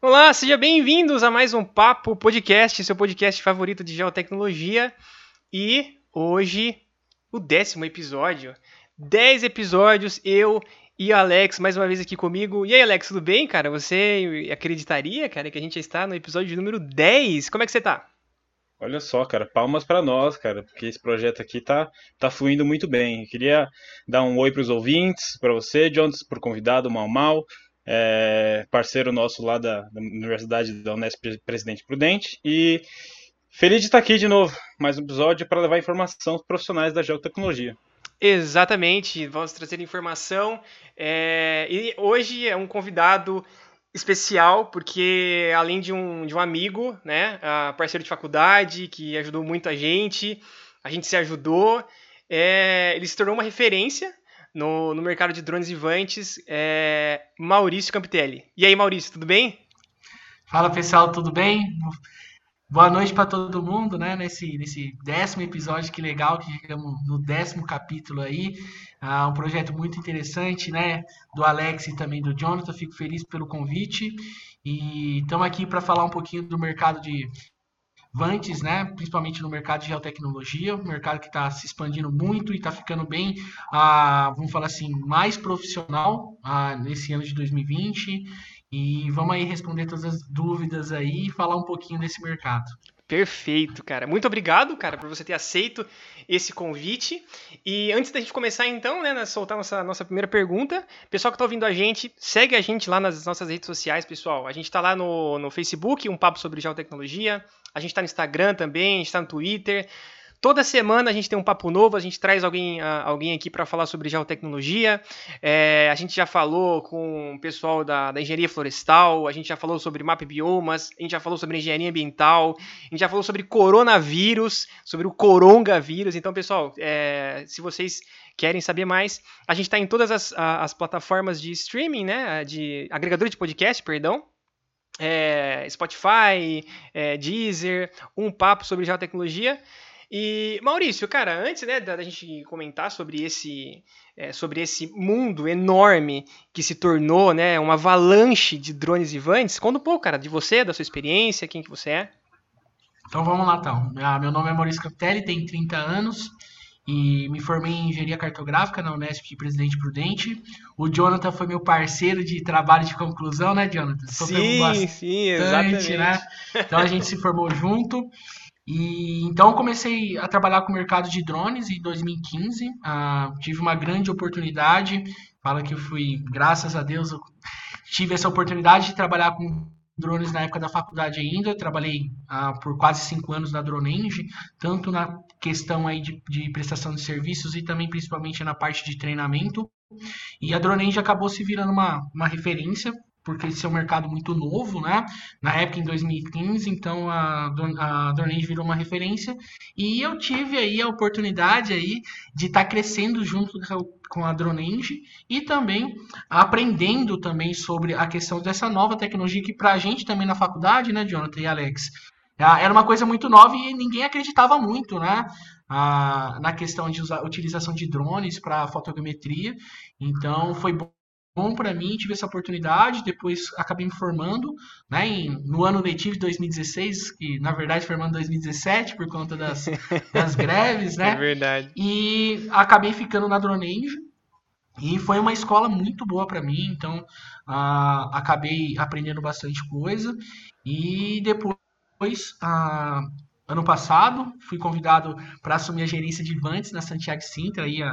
Olá, sejam bem-vindos a mais um Papo Podcast, seu podcast favorito de geotecnologia. E hoje, o décimo episódio. Dez episódios, eu e Alex mais uma vez aqui comigo. E aí, Alex, tudo bem, cara? Você acreditaria, cara, que a gente já está no episódio número 10? Como é que você tá? Olha só, cara, palmas para nós, cara, porque esse projeto aqui tá, tá fluindo muito bem. Eu queria dar um oi para os ouvintes, para você, Jones, por convidado, Mal Mal, é, parceiro nosso lá da, da Universidade da Unesp Presidente Prudente. E feliz de estar aqui de novo, mais um episódio para levar informação aos profissionais da geotecnologia. Exatamente, vamos trazer informação. É, e hoje é um convidado especial, porque além de um, de um amigo, né, parceiro de faculdade, que ajudou muito a gente, a gente se ajudou, é, ele se tornou uma referência no, no mercado de drones e é, Maurício Campitelli. E aí, Maurício, tudo bem? Fala pessoal, tudo bem? Boa noite para todo mundo, né? Nesse, nesse décimo episódio, que legal que chegamos no décimo capítulo aí. Ah, um projeto muito interessante, né? Do Alex e também do Jonathan. Fico feliz pelo convite. E estamos aqui para falar um pouquinho do mercado de vantes, né? Principalmente no mercado de geotecnologia, um mercado que está se expandindo muito e está ficando bem, ah, vamos falar assim, mais profissional ah, nesse ano de 2020. E vamos aí responder todas as dúvidas aí e falar um pouquinho desse mercado. Perfeito, cara. Muito obrigado, cara, por você ter aceito esse convite. E antes da gente começar, então, né, soltar nossa, nossa primeira pergunta, pessoal que está ouvindo a gente, segue a gente lá nas nossas redes sociais, pessoal. A gente está lá no, no Facebook, um papo sobre geotecnologia. A gente está no Instagram também, a gente está no Twitter. Toda semana a gente tem um papo novo, a gente traz alguém, uh, alguém aqui para falar sobre geotecnologia. É, a gente já falou com o pessoal da, da, engenharia florestal, a gente já falou sobre map biomas, a gente já falou sobre engenharia ambiental, a gente já falou sobre coronavírus, sobre o coronavírus. Então, pessoal, é, se vocês querem saber mais, a gente está em todas as, as plataformas de streaming, né? De agregador de podcast, perdão. É, Spotify, é, Deezer, um papo sobre geotecnologia. E, Maurício, cara, antes né, da, gente comentar sobre esse, é, sobre esse mundo enorme que se tornou né, uma avalanche de drones e vantes, conta um pouco, cara, de você, da sua experiência, quem que você é. Então vamos lá, então. Ah, meu nome é Maurício Capitelli, tenho 30 anos e me formei em engenharia cartográfica na Unesp de Presidente Prudente. O Jonathan foi meu parceiro de trabalho de conclusão, né, Jonathan? Sim, bastante, sim, exatamente. Né? Então a gente se formou junto. E então comecei a trabalhar com o mercado de drones em 2015. Ah, tive uma grande oportunidade. Fala que eu fui, graças a Deus, eu tive essa oportunidade de trabalhar com drones na época da faculdade ainda. Trabalhei ah, por quase cinco anos na Dronenge, tanto na questão aí de, de, prestação de serviços e também principalmente na parte de treinamento. E a Dronenge acabou se virando uma, uma referência porque esse é um mercado muito novo, né? Na época, em 2015, então a, a Dornage virou uma referência e eu tive aí a oportunidade aí de estar tá crescendo junto com a Dronenge e também aprendendo também sobre a questão dessa nova tecnologia que para a gente também na faculdade, né, Jonathan e Alex, era uma coisa muito nova e ninguém acreditava muito, né? Ah, na questão de usar, utilização de drones para fotogrametria. Então foi bom bom para mim, tive essa oportunidade, depois acabei me formando, né, em, no ano letivo de 2016, que na verdade formando em 2017 por conta das, das greves, né? É verdade. E acabei ficando na Dronenge, e foi uma escola muito boa para mim, então uh, acabei aprendendo bastante coisa. E depois, uh, ano passado, fui convidado para assumir a gerência de Vantes na Santiago Sintra, aí, uh,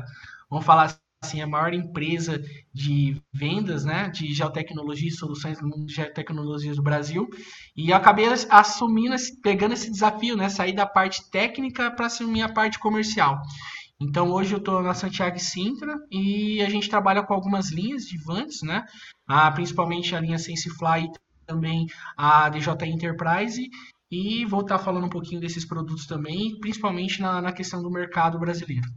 vamos falar assim, a maior empresa de vendas, né, de geotecnologia e soluções do mundo de geotecnologias do Brasil, e acabei assumindo, pegando esse desafio, né, sair da parte técnica para assumir a parte comercial. Então hoje eu estou na Santiago Sintra e a gente trabalha com algumas linhas de vantes, né, ah, principalmente a linha SenseFly e também a DJ Enterprise, e vou estar falando um pouquinho desses produtos também, principalmente na, na questão do mercado brasileiro.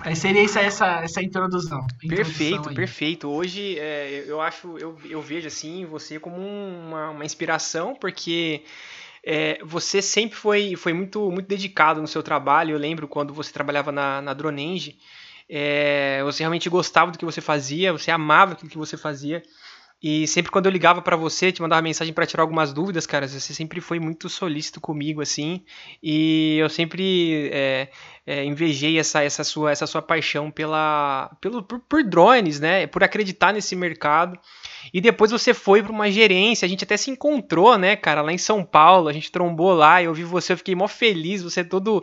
Aí seria essa, essa, essa introdução. Perfeito, perfeito. Hoje é, eu acho, eu, eu vejo assim você como uma, uma inspiração, porque é, você sempre foi, foi muito, muito dedicado no seu trabalho. Eu lembro quando você trabalhava na, na Dronenge, é, você realmente gostava do que você fazia, você amava aquilo que você fazia. E sempre quando eu ligava para você, te mandava mensagem para tirar algumas dúvidas, cara, você sempre foi muito solícito comigo, assim. E eu sempre é, é, invejei essa, essa, sua, essa sua paixão pela, pelo, por, por drones, né? Por acreditar nesse mercado. E depois você foi para uma gerência, a gente até se encontrou, né, cara, lá em São Paulo, a gente trombou lá, eu vi você, eu fiquei mó feliz, você é todo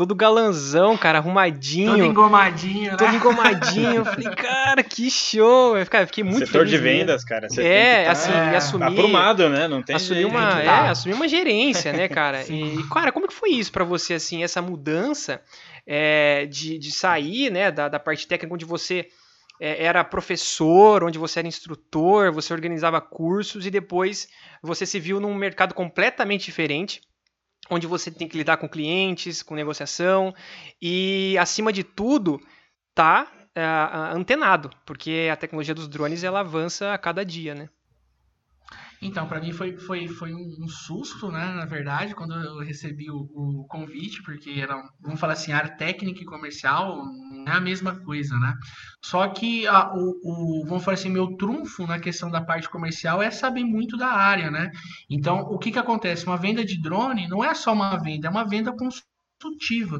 todo galanzão, cara, arrumadinho. Todo engomadinho, né? Todo engomadinho. Eu falei, cara, que show. Eu fiquei, fiquei muito Setor feliz. de vendas, cara. Você é, tá assim, é, assumir. Aprumado, né? Não tem assumir uma, é, assumir uma gerência, né, cara? e, cara, como que foi isso para você, assim, essa mudança é, de, de sair, né, da, da parte técnica onde você é, era professor, onde você era instrutor, você organizava cursos e depois você se viu num mercado completamente diferente, onde você tem que lidar com clientes, com negociação e, acima de tudo, tá é, antenado, porque a tecnologia dos drones ela avança a cada dia, né? Então, para mim foi, foi, foi um, susto, né, na verdade, quando eu recebi o, o, convite, porque era, vamos falar assim, área técnica e comercial não é a mesma coisa, né? Só que a, o, o, vamos falar assim, meu trunfo na questão da parte comercial é saber muito da área, né? Então, o que que acontece? Uma venda de drone não é só uma venda, é uma venda consultiva.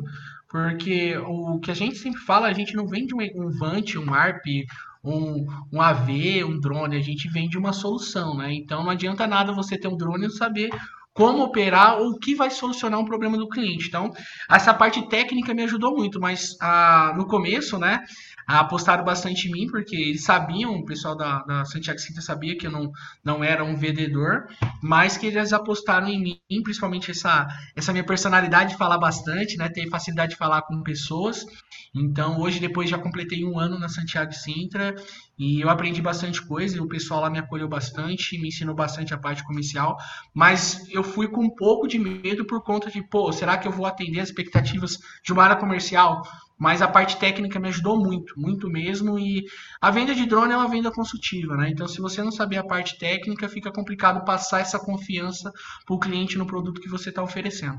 Porque o que a gente sempre fala, a gente não vende um, um Vant, um ARP, um, um AV, um drone, a gente vende uma solução, né? Então não adianta nada você ter um drone e não saber como operar ou o que vai solucionar um problema do cliente. Então, essa parte técnica me ajudou muito, mas ah, no começo, né, apostaram bastante em mim, porque eles sabiam, o pessoal da, da Santiago Cinta sabia que eu não, não era um vendedor, mas que eles apostaram em mim, principalmente essa, essa minha personalidade de falar bastante, né, ter facilidade de falar com pessoas. Então, hoje, depois já completei um ano na Santiago Sintra e eu aprendi bastante coisa e o pessoal lá me acolheu bastante, me ensinou bastante a parte comercial, mas eu fui com um pouco de medo por conta de, pô, será que eu vou atender as expectativas de uma área comercial? Mas a parte técnica me ajudou muito, muito mesmo. E a venda de drone é uma venda consultiva, né? Então, se você não saber a parte técnica, fica complicado passar essa confiança para o cliente no produto que você está oferecendo.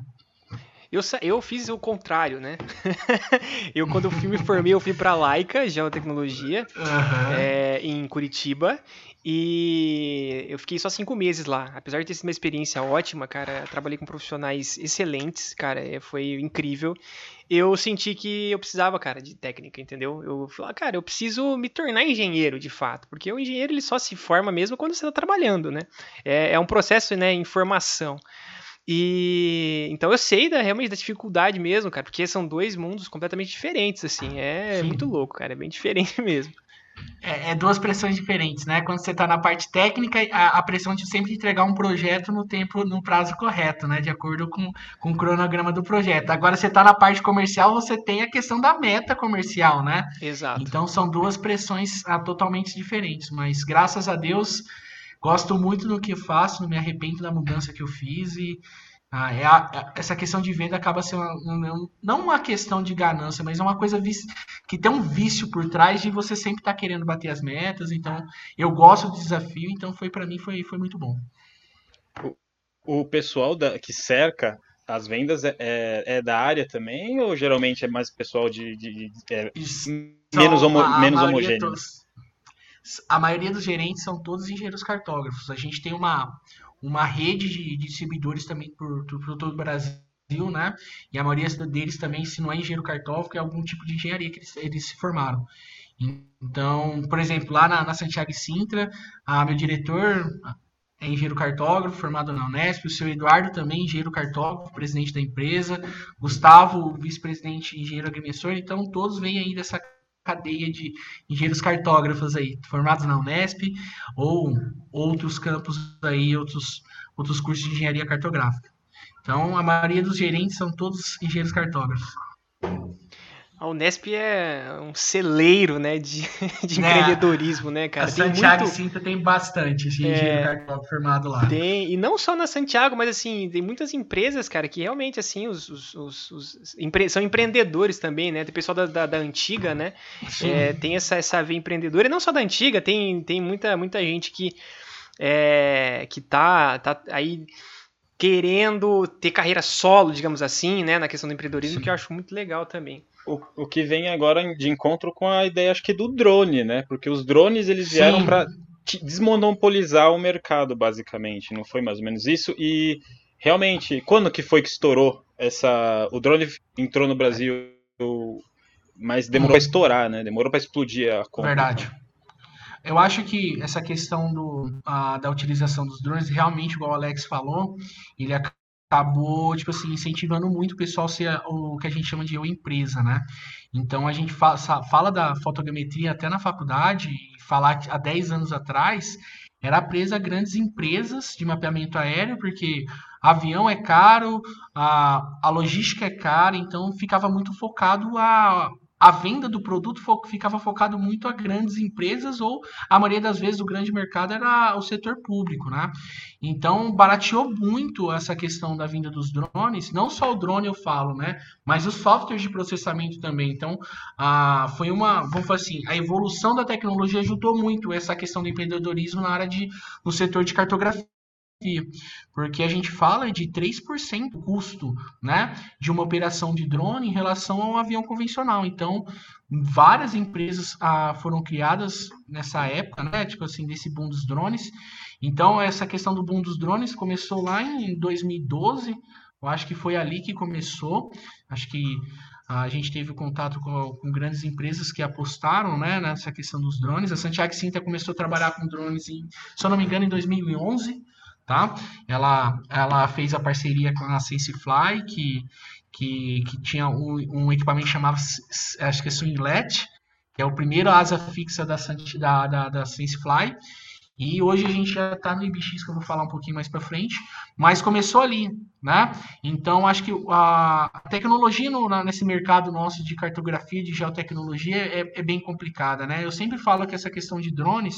Eu, eu fiz o contrário, né? eu, quando eu me formei, eu fui para a Laika, Geotecnologia, uhum. é, em Curitiba. E eu fiquei só cinco meses lá. Apesar de ter sido uma experiência ótima, cara, trabalhei com profissionais excelentes, cara, é, foi incrível. Eu senti que eu precisava, cara, de técnica, entendeu? Eu falei, ah, cara, eu preciso me tornar engenheiro, de fato, porque o engenheiro ele só se forma mesmo quando você está trabalhando, né? É, é um processo, né, em formação. E então eu sei da, realmente da dificuldade mesmo, cara, porque são dois mundos completamente diferentes, assim. É Sim. muito louco, cara, é bem diferente mesmo. É, é, duas pressões diferentes, né? Quando você está na parte técnica, a, a, pressão de sempre entregar um projeto no tempo, no prazo correto, né? De acordo com, com o cronograma do projeto. Agora você está na parte comercial, você tem a questão da meta comercial, né? Exato. Então são duas pressões ah, totalmente diferentes. Mas graças a Deus Gosto muito do que faço, não me arrependo da mudança que eu fiz e ah, é a, é, essa questão de venda acaba sendo uma, um, não uma questão de ganância, mas é uma coisa que tem um vício por trás de você sempre estar tá querendo bater as metas. Então, eu gosto do desafio, então foi para mim foi, foi muito bom. O, o pessoal da, que cerca as vendas é, é, é, da área também ou geralmente é mais pessoal de, de, de é, menos, homo, menos homogêneo? A maioria dos gerentes são todos engenheiros cartógrafos. A gente tem uma, uma rede de, de distribuidores também por, por, todo o Brasil, né? E a maioria deles também, se não é engenheiro cartógrafo, é algum tipo de engenharia que eles, eles se formaram. Então, por exemplo, lá na, na Santiago e Sintra, a, meu diretor é engenheiro cartógrafo, formado na Unesp, o seu Eduardo também, engenheiro cartógrafo, presidente da empresa, Gustavo, vice-presidente engenheiro agrimensor, então todos vêm aí dessa cadeia de engenheiros cartógrafos aí, formados na Unesp ou outros campos aí, outros, outros cursos de engenharia cartográfica. Então, a maioria dos gerentes são todos engenheiros cartógrafos. A Unesp é um celeiro, né, de, de é, empreendedorismo, né, cara? A tem Santiago muito... Cinta tem bastante esse é, formado lá. Tem, e não só na Santiago, mas assim, tem muitas empresas, cara, que realmente, assim, os, os, os, os empre... são empreendedores também, né? Tem pessoal da, da, da antiga, né? É, tem essa, essa veia empreendedora, e não só da antiga, tem, tem muita, muita gente que, é, que tá, tá aí querendo ter carreira solo, digamos assim, né, na questão do empreendedorismo, Sim. que eu acho muito legal também o, o que vem agora de encontro com a ideia, acho que do drone, né? Porque os drones eles vieram para desmonopolizar o mercado, basicamente. Não foi mais ou menos isso? E realmente, quando que foi que estourou essa. O drone entrou no Brasil, mas demorou para estourar, né? Demorou para explodir a conta. Verdade. Eu acho que essa questão do, a, da utilização dos drones, realmente, igual o Alex falou, ele acabou, tipo assim, incentivando muito o pessoal ser o que a gente chama de eu empresa, né? Então a gente fa fala da fotogrametria até na faculdade, e falar que há 10 anos atrás era presa a grandes empresas de mapeamento aéreo, porque avião é caro, a, a logística é cara, então ficava muito focado a a venda do produto fo ficava focado muito a grandes empresas ou a maioria das vezes o grande mercado era o setor público, né? Então barateou muito essa questão da vinda dos drones, não só o drone eu falo, né? Mas os softwares de processamento também. Então foi uma, vamos falar assim, a evolução da tecnologia ajudou muito essa questão do empreendedorismo na área de no setor de cartografia porque a gente fala de 3% do custo né, de uma operação de drone em relação a um avião convencional. Então, várias empresas ah, foram criadas nessa época, né, tipo assim, desse boom dos drones. Então, essa questão do boom dos drones começou lá em 2012, eu acho que foi ali que começou. Acho que a gente teve contato com, com, grandes empresas que apostaram né, nessa questão dos drones. A Santiago Cinta começou a trabalhar com drones, em, se eu não me engano, em 2011 tá? Ela, ela fez a parceria com a SenseFly, que, que, que tinha um, um equipamento chamado, acho que é Swinglet, que é o primeiro asa fixa da, da, da, da SenseFly, e hoje a gente já está no IBX, que eu vou falar um pouquinho mais para frente, mas começou ali, né? Então, acho que a tecnologia no, nesse mercado nosso de cartografia, de geotecnologia, é, é, bem complicada, né? Eu sempre falo que essa questão de drones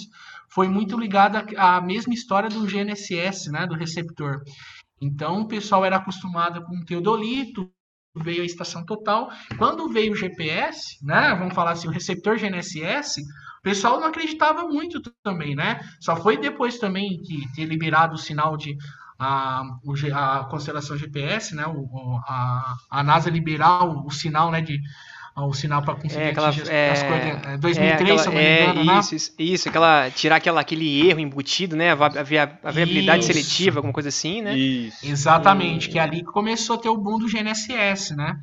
foi muito ligada à mesma história do GNSS, né? Do receptor. Então, o pessoal era acostumado com o teodolito, veio a estação total. Quando veio o GPS, né? Vamos falar assim, o receptor GNSS, pessoal não acreditava muito também, né? Só foi depois também que ter liberado o sinal de a, a constelação GPS, né? O, a, a NASA liberar o, o sinal, né? De o sinal para conseguir é, aquela, é, as coordenadas. 2003, é, aquela, se eu não me é, engano, né? isso, isso, isso, aquela, tirar aquela, aquele erro embutido, né? A, via, a viabilidade isso. seletiva, alguma coisa assim, né? Isso. Exatamente, que é ali que começou a ter o boom do GNSS, né?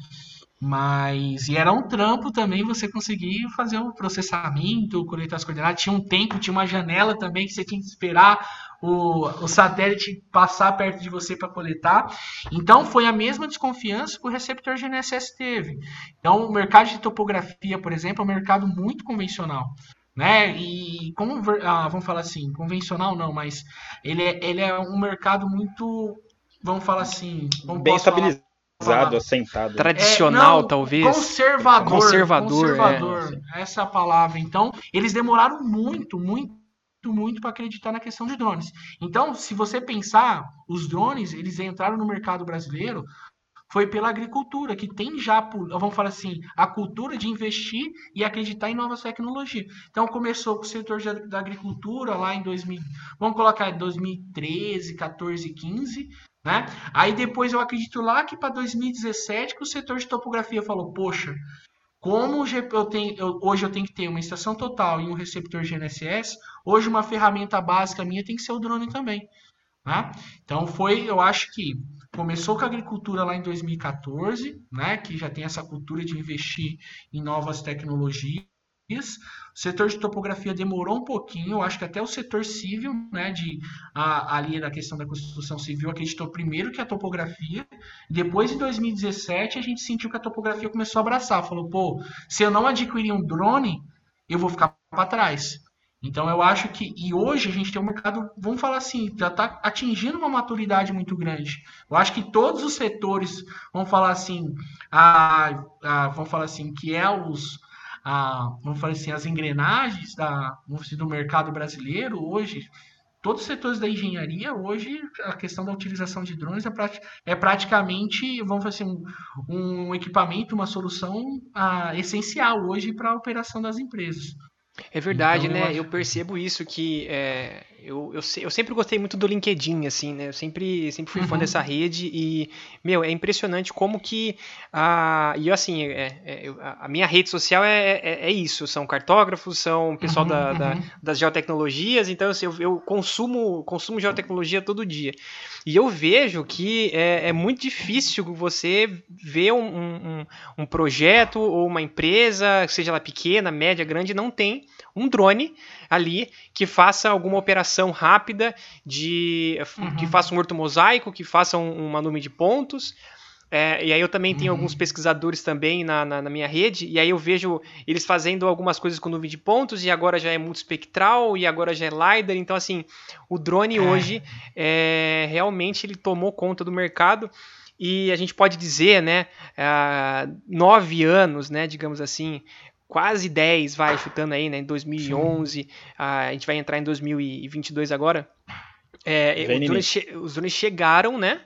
Mas e era um trampo também você conseguir fazer o processamento, coletar as coordenadas. Tinha um tempo, tinha uma janela também que você tinha que esperar o, o satélite passar perto de você para coletar. Então foi a mesma desconfiança que o receptor GNSS teve. Então o mercado de topografia, por exemplo, é um mercado muito convencional. Né? E como ah, vamos falar assim, convencional não, mas ele é, ele é um mercado muito, vamos falar assim, bem estabilizado Assentado. Tradicional, é, não, talvez. Conservador. Conservador, conservador é. essa é a palavra. Então, eles demoraram muito, muito muito para acreditar na questão de drones. Então, se você pensar, os drones, eles entraram no mercado brasileiro foi pela agricultura, que tem já, vamos falar assim, a cultura de investir e acreditar em novas tecnologias. Então, começou com o setor da agricultura lá em 2000, vamos colocar 2013, 14, 15, né? Aí depois eu acredito lá que para 2017 que o setor de topografia falou, poxa, como eu tenho, eu, hoje eu tenho que ter uma estação total e um receptor GNSS, hoje uma ferramenta básica minha tem que ser o drone também. Né? Então foi, eu acho que começou com a agricultura lá em 2014, né, que já tem essa cultura de investir em novas tecnologias. O setor de topografia demorou um pouquinho, eu acho que até o setor civil, né, de a, ali da questão da construção civil, acreditou primeiro que a topografia. Depois, em 2017, a gente sentiu que a topografia começou a abraçar. Falou, pô, se eu não adquirir um drone, eu vou ficar para trás. Então eu acho que e hoje a gente tem um mercado, vamos falar assim, já está atingindo uma maturidade muito grande. Eu acho que todos os setores, vamos falar assim, a, a vamos falar assim, que é os a, vamos falar assim, as engrenagens da, dizer, do mercado brasileiro hoje, todos os setores da engenharia, hoje, a questão da utilização de drones é, é praticamente, vamos fazer assim, um, um equipamento, uma solução ah, essencial hoje para a operação das empresas. É verdade, então, né? Eu, acho... eu, percebo isso que é, eu, eu, eu, sempre gostei muito do LinkedIn, assim, né? Eu sempre, sempre fui uhum. fã dessa rede e, meu, é impressionante como que. A, e assim, é, é, a minha rede social é, é, é, isso: são cartógrafos, são pessoal uhum, da, uhum. Da, das geotecnologias, então assim, eu, eu, consumo, consumo geotecnologia todo dia. E eu vejo que é, é muito difícil você ver um, um, um projeto ou uma empresa, seja ela pequena, média, grande, não tem um drone ali que faça alguma operação rápida de uhum. que faça um ortomosaico, que faça um, uma nuvem de pontos. É, e aí eu também tenho uhum. alguns pesquisadores também na, na, na, minha rede, e aí eu vejo eles fazendo algumas coisas com nuvem de pontos, e agora já é multispectral, e agora já é LiDAR, então assim, o drone é. hoje é, realmente ele tomou conta do mercado, e a gente pode dizer, né, nove anos, né, digamos assim, quase 10, vai, chutando aí, né, em 2011, a gente vai entrar em 2022 agora. É, os, drones os, drones chegaram, né?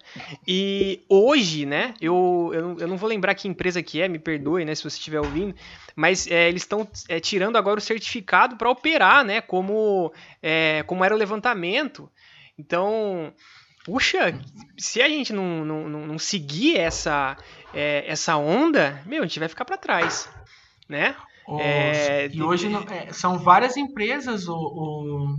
E hoje, né? Eu, eu, eu, não vou lembrar que empresa que é, me perdoe, né? Se você estiver ouvindo, mas é, eles estão é, tirando agora o certificado para operar, né? Como, é, como era o levantamento. Então, puxa, se a gente não, não, não seguir essa, é, essa onda, meu, a gente vai ficar para trás, né? Os, é, e hoje é, são várias empresas, o, o,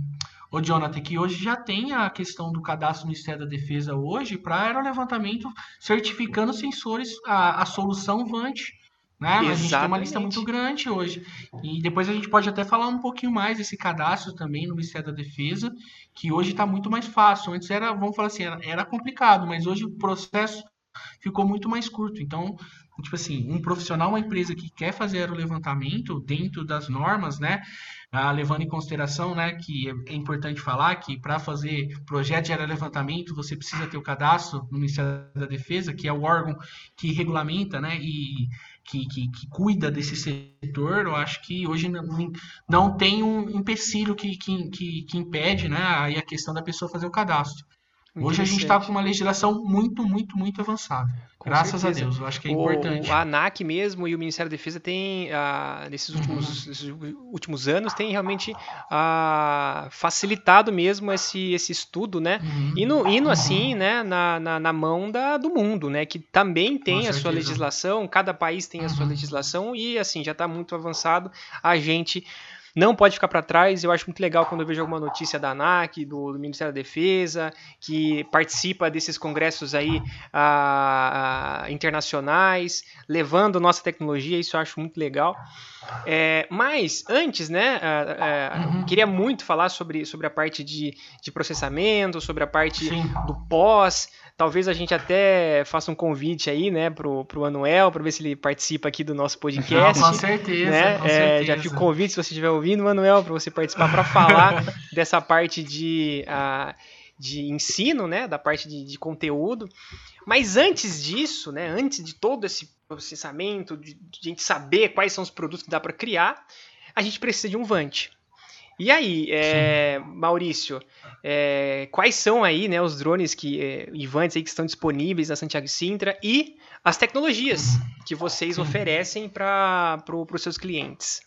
o, Jonathan, que hoje já tem a questão do cadastro do Ministério da Defesa hoje para aerolevantamento certificando sensores, a, a solução VANT. Né? A gente tem uma lista muito grande hoje. E depois a gente pode até falar um pouquinho mais desse cadastro também no Ministério da Defesa, que hoje está muito mais fácil. Antes era, vamos falar assim, era, era complicado, mas hoje o processo ficou muito mais curto. Então, tipo assim, um profissional, uma empresa que quer fazer o levantamento dentro das normas, né, ah, levando em consideração, né, que é importante falar que para fazer projeto de levantamento você precisa ter o cadastro no Ministério da Defesa, que é o órgão que regulamenta, né, e que, que, que cuida desse setor. Eu acho que hoje não, não tem um empecilho que, que, que, que impede, né, aí a questão da pessoa fazer o cadastro. Hoje a gente está com uma legislação muito, muito, muito avançada. Com Graças certeza. a Deus, eu acho que é o, importante. A ANAC mesmo e o Ministério da Defesa tem, ah, nesses, últimos, uhum. nesses últimos anos, tem realmente ah, facilitado mesmo esse, esse estudo, né? Uhum. Indo, indo uhum. assim, né, na, na, na, mão da, do mundo, né? Que também tem com a certeza. sua legislação, cada país tem a sua uhum. legislação e, assim, já está muito avançado. A gente não pode ficar para trás. Eu acho muito legal quando eu vejo alguma notícia da ANAC, do, do Ministério da Defesa, que participa desses congressos aí a, a, internacionais, levando nossa tecnologia. Isso eu acho muito legal. É, mas antes, né, uhum. queria muito falar sobre, sobre a parte de, de processamento, sobre a parte Sim. do pós. Talvez a gente até faça um convite aí, né, pro, pro Manuel, para ver se ele participa aqui do nosso podcast. Não, com certeza, né? com certeza. É, já fica o convite, se você estiver ouvindo, Manuel, para você participar para falar dessa parte de, uh, de ensino, né, da parte de, de conteúdo. Mas antes disso, né, antes de todo esse processamento, de, de a gente saber quais são os produtos que dá para criar, a gente precisa de um Vant. E aí, é, Maurício, é, quais são aí né, os drones que, é, Ivantes aí que estão disponíveis na Santiago Sintra e as tecnologias que vocês oferecem para pro, os seus clientes?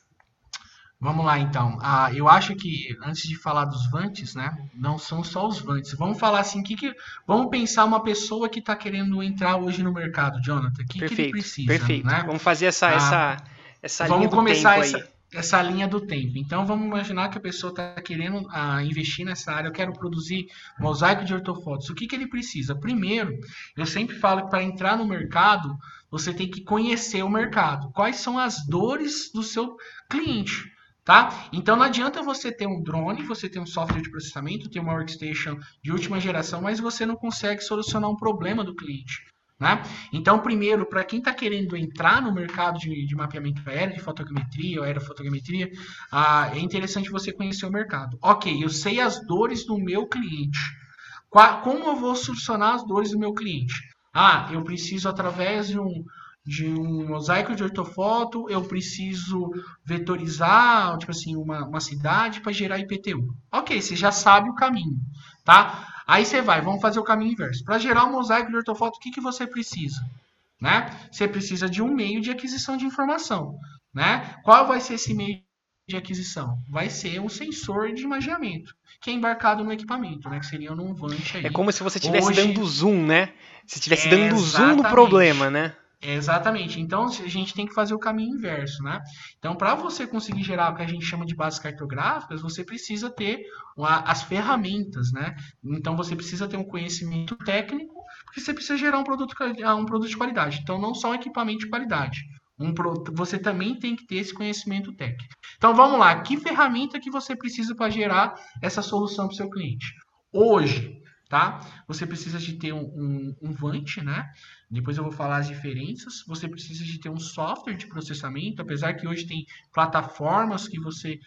Vamos lá então. Ah, eu acho que antes de falar dos vantes, né? Não são só os vantes. Vamos falar assim, que, que vamos pensar uma pessoa que está querendo entrar hoje no mercado, Jonathan. O que, perfeito, que ele precisa? Perfeito. Né? Vamos fazer essa, ah, essa, essa linha do começar tempo essa, aí essa linha do tempo. Então vamos imaginar que a pessoa está querendo ah, investir nessa área, eu quero produzir mosaico de ortofotos. O que, que ele precisa? Primeiro, eu sempre falo que para entrar no mercado, você tem que conhecer o mercado. Quais são as dores do seu cliente? Tá? Então não adianta você ter um drone, você ter um software de processamento, ter uma workstation de última geração, mas você não consegue solucionar um problema do cliente. Né? Então, primeiro, para quem está querendo entrar no mercado de, de, mapeamento aéreo, de fotogrametria ou aerofotogrametria, ah, é interessante você conhecer o mercado. Ok, eu sei as dores do meu cliente. Como eu vou solucionar as dores do meu cliente? Ah, eu preciso, através de um, de um mosaico de ortofoto, eu preciso vetorizar, tipo assim, uma, uma cidade para gerar IPTU. Ok, você já sabe o caminho, tá? Aí você vai, vamos fazer o caminho inverso. Para gerar um mosaico de ortofoto, o que, que você precisa? Né? Você precisa de um meio de aquisição de informação. Né? Qual vai ser esse meio de aquisição? Vai ser um sensor de imaginamento, que é embarcado no equipamento, né? que seria num Vant aí. É como se você estivesse Hoje... dando zoom, né? Se estivesse dando zoom no problema, né? Exatamente. Então a gente tem que fazer o caminho inverso, né? Então, para você conseguir gerar o que a gente chama de bases cartográficas, você precisa ter as ferramentas, né? Então você precisa ter um conhecimento técnico, porque você precisa gerar um produto, ah, um produto de qualidade. Então, não só um equipamento de qualidade. Um, você também tem que ter esse conhecimento técnico. Então vamos lá, que ferramenta que você precisa para gerar essa solução para o seu cliente? Hoje, tá? Você precisa de ter um, um, um Vant, né? Depois eu vou falar as diferenças. Você precisa de ter um software de processamento, apesar que hoje tem plataformas que você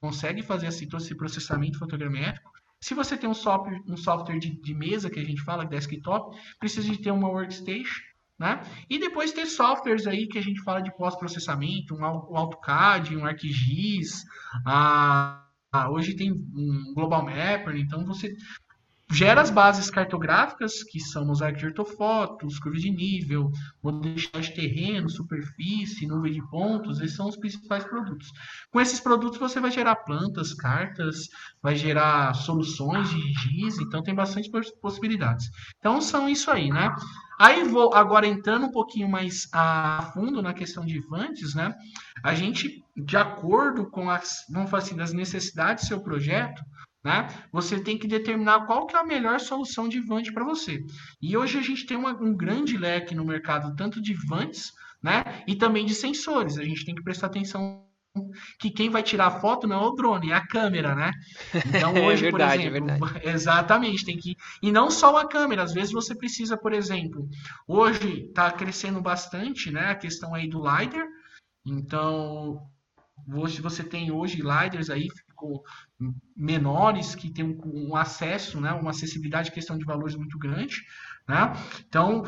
consegue fazer esse, esse processamento fotogramétrico. Se você tem um software, um software de, de mesa, que a gente fala, desktop, precisa de ter uma workstation, né? E depois ter softwares aí que a gente fala de pós-processamento, um, AutoCAD, um ArcGIS, ah, hoje tem um Global Mapper, então você gera as bases cartográficas, que são mosaico de ortofotos, curva de nível, modelagem de terreno, superfície, nuvem de pontos, esses são os principais produtos. Com esses produtos você vai gerar plantas, cartas, vai gerar soluções de GIS, então tem bastante possibilidades. Então são isso aí, né? Aí vou agora entrando um pouquinho mais a fundo na questão de Vantes, né? A gente, de acordo com as, vamos falar assim, das necessidades do seu projeto, né? Você tem que determinar qual que é a melhor solução de Vant para você. E hoje a gente tem uma, um grande leque no mercado, tanto de Vantes, né? E também de sensores. A gente tem que prestar atenção que quem vai tirar a foto não é o drone, é a câmera, né? Então é hoje, é verdade, por exemplo, é exatamente, tem que e não só a câmera, às vezes você precisa, por exemplo, hoje está crescendo bastante, né, a questão aí do LiDAR. Então, hoje você tem hoje LiDARs aí ficou menores que têm um, um, acesso, né, uma acessibilidade, questão de valores muito grande, né? Então,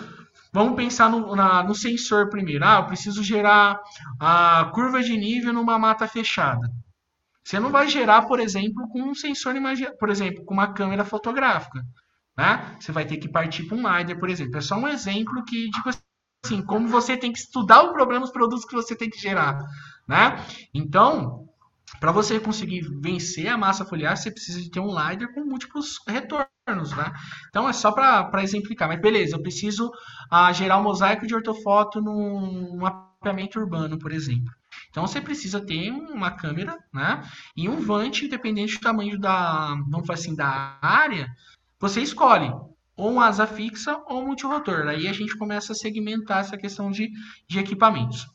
vamos pensar no, na, no sensor primeiro. Ah, eu preciso gerar a curva de nível numa mata fechada. Você não vai gerar, por exemplo, com um sensor, por exemplo, com uma câmera fotográfica, né? Você vai ter que partir para um LiDAR, por exemplo. É só um exemplo que, tipo assim, como você tem que estudar o problema dos produtos que você tem que gerar, né? Então, para você conseguir vencer a massa foliar, você precisa de ter um LiDAR com múltiplos retornos, né? Então é só para exemplificar. Mas beleza, eu preciso ah, gerar um mosaico de ortofoto num mapeamento urbano, por exemplo. Então você precisa ter uma câmera, né? E um vante, independente do tamanho da, vamos falar assim, da área, você escolhe ou um asa fixa ou um multirotor. Aí a gente começa a segmentar essa questão de, de equipamentos.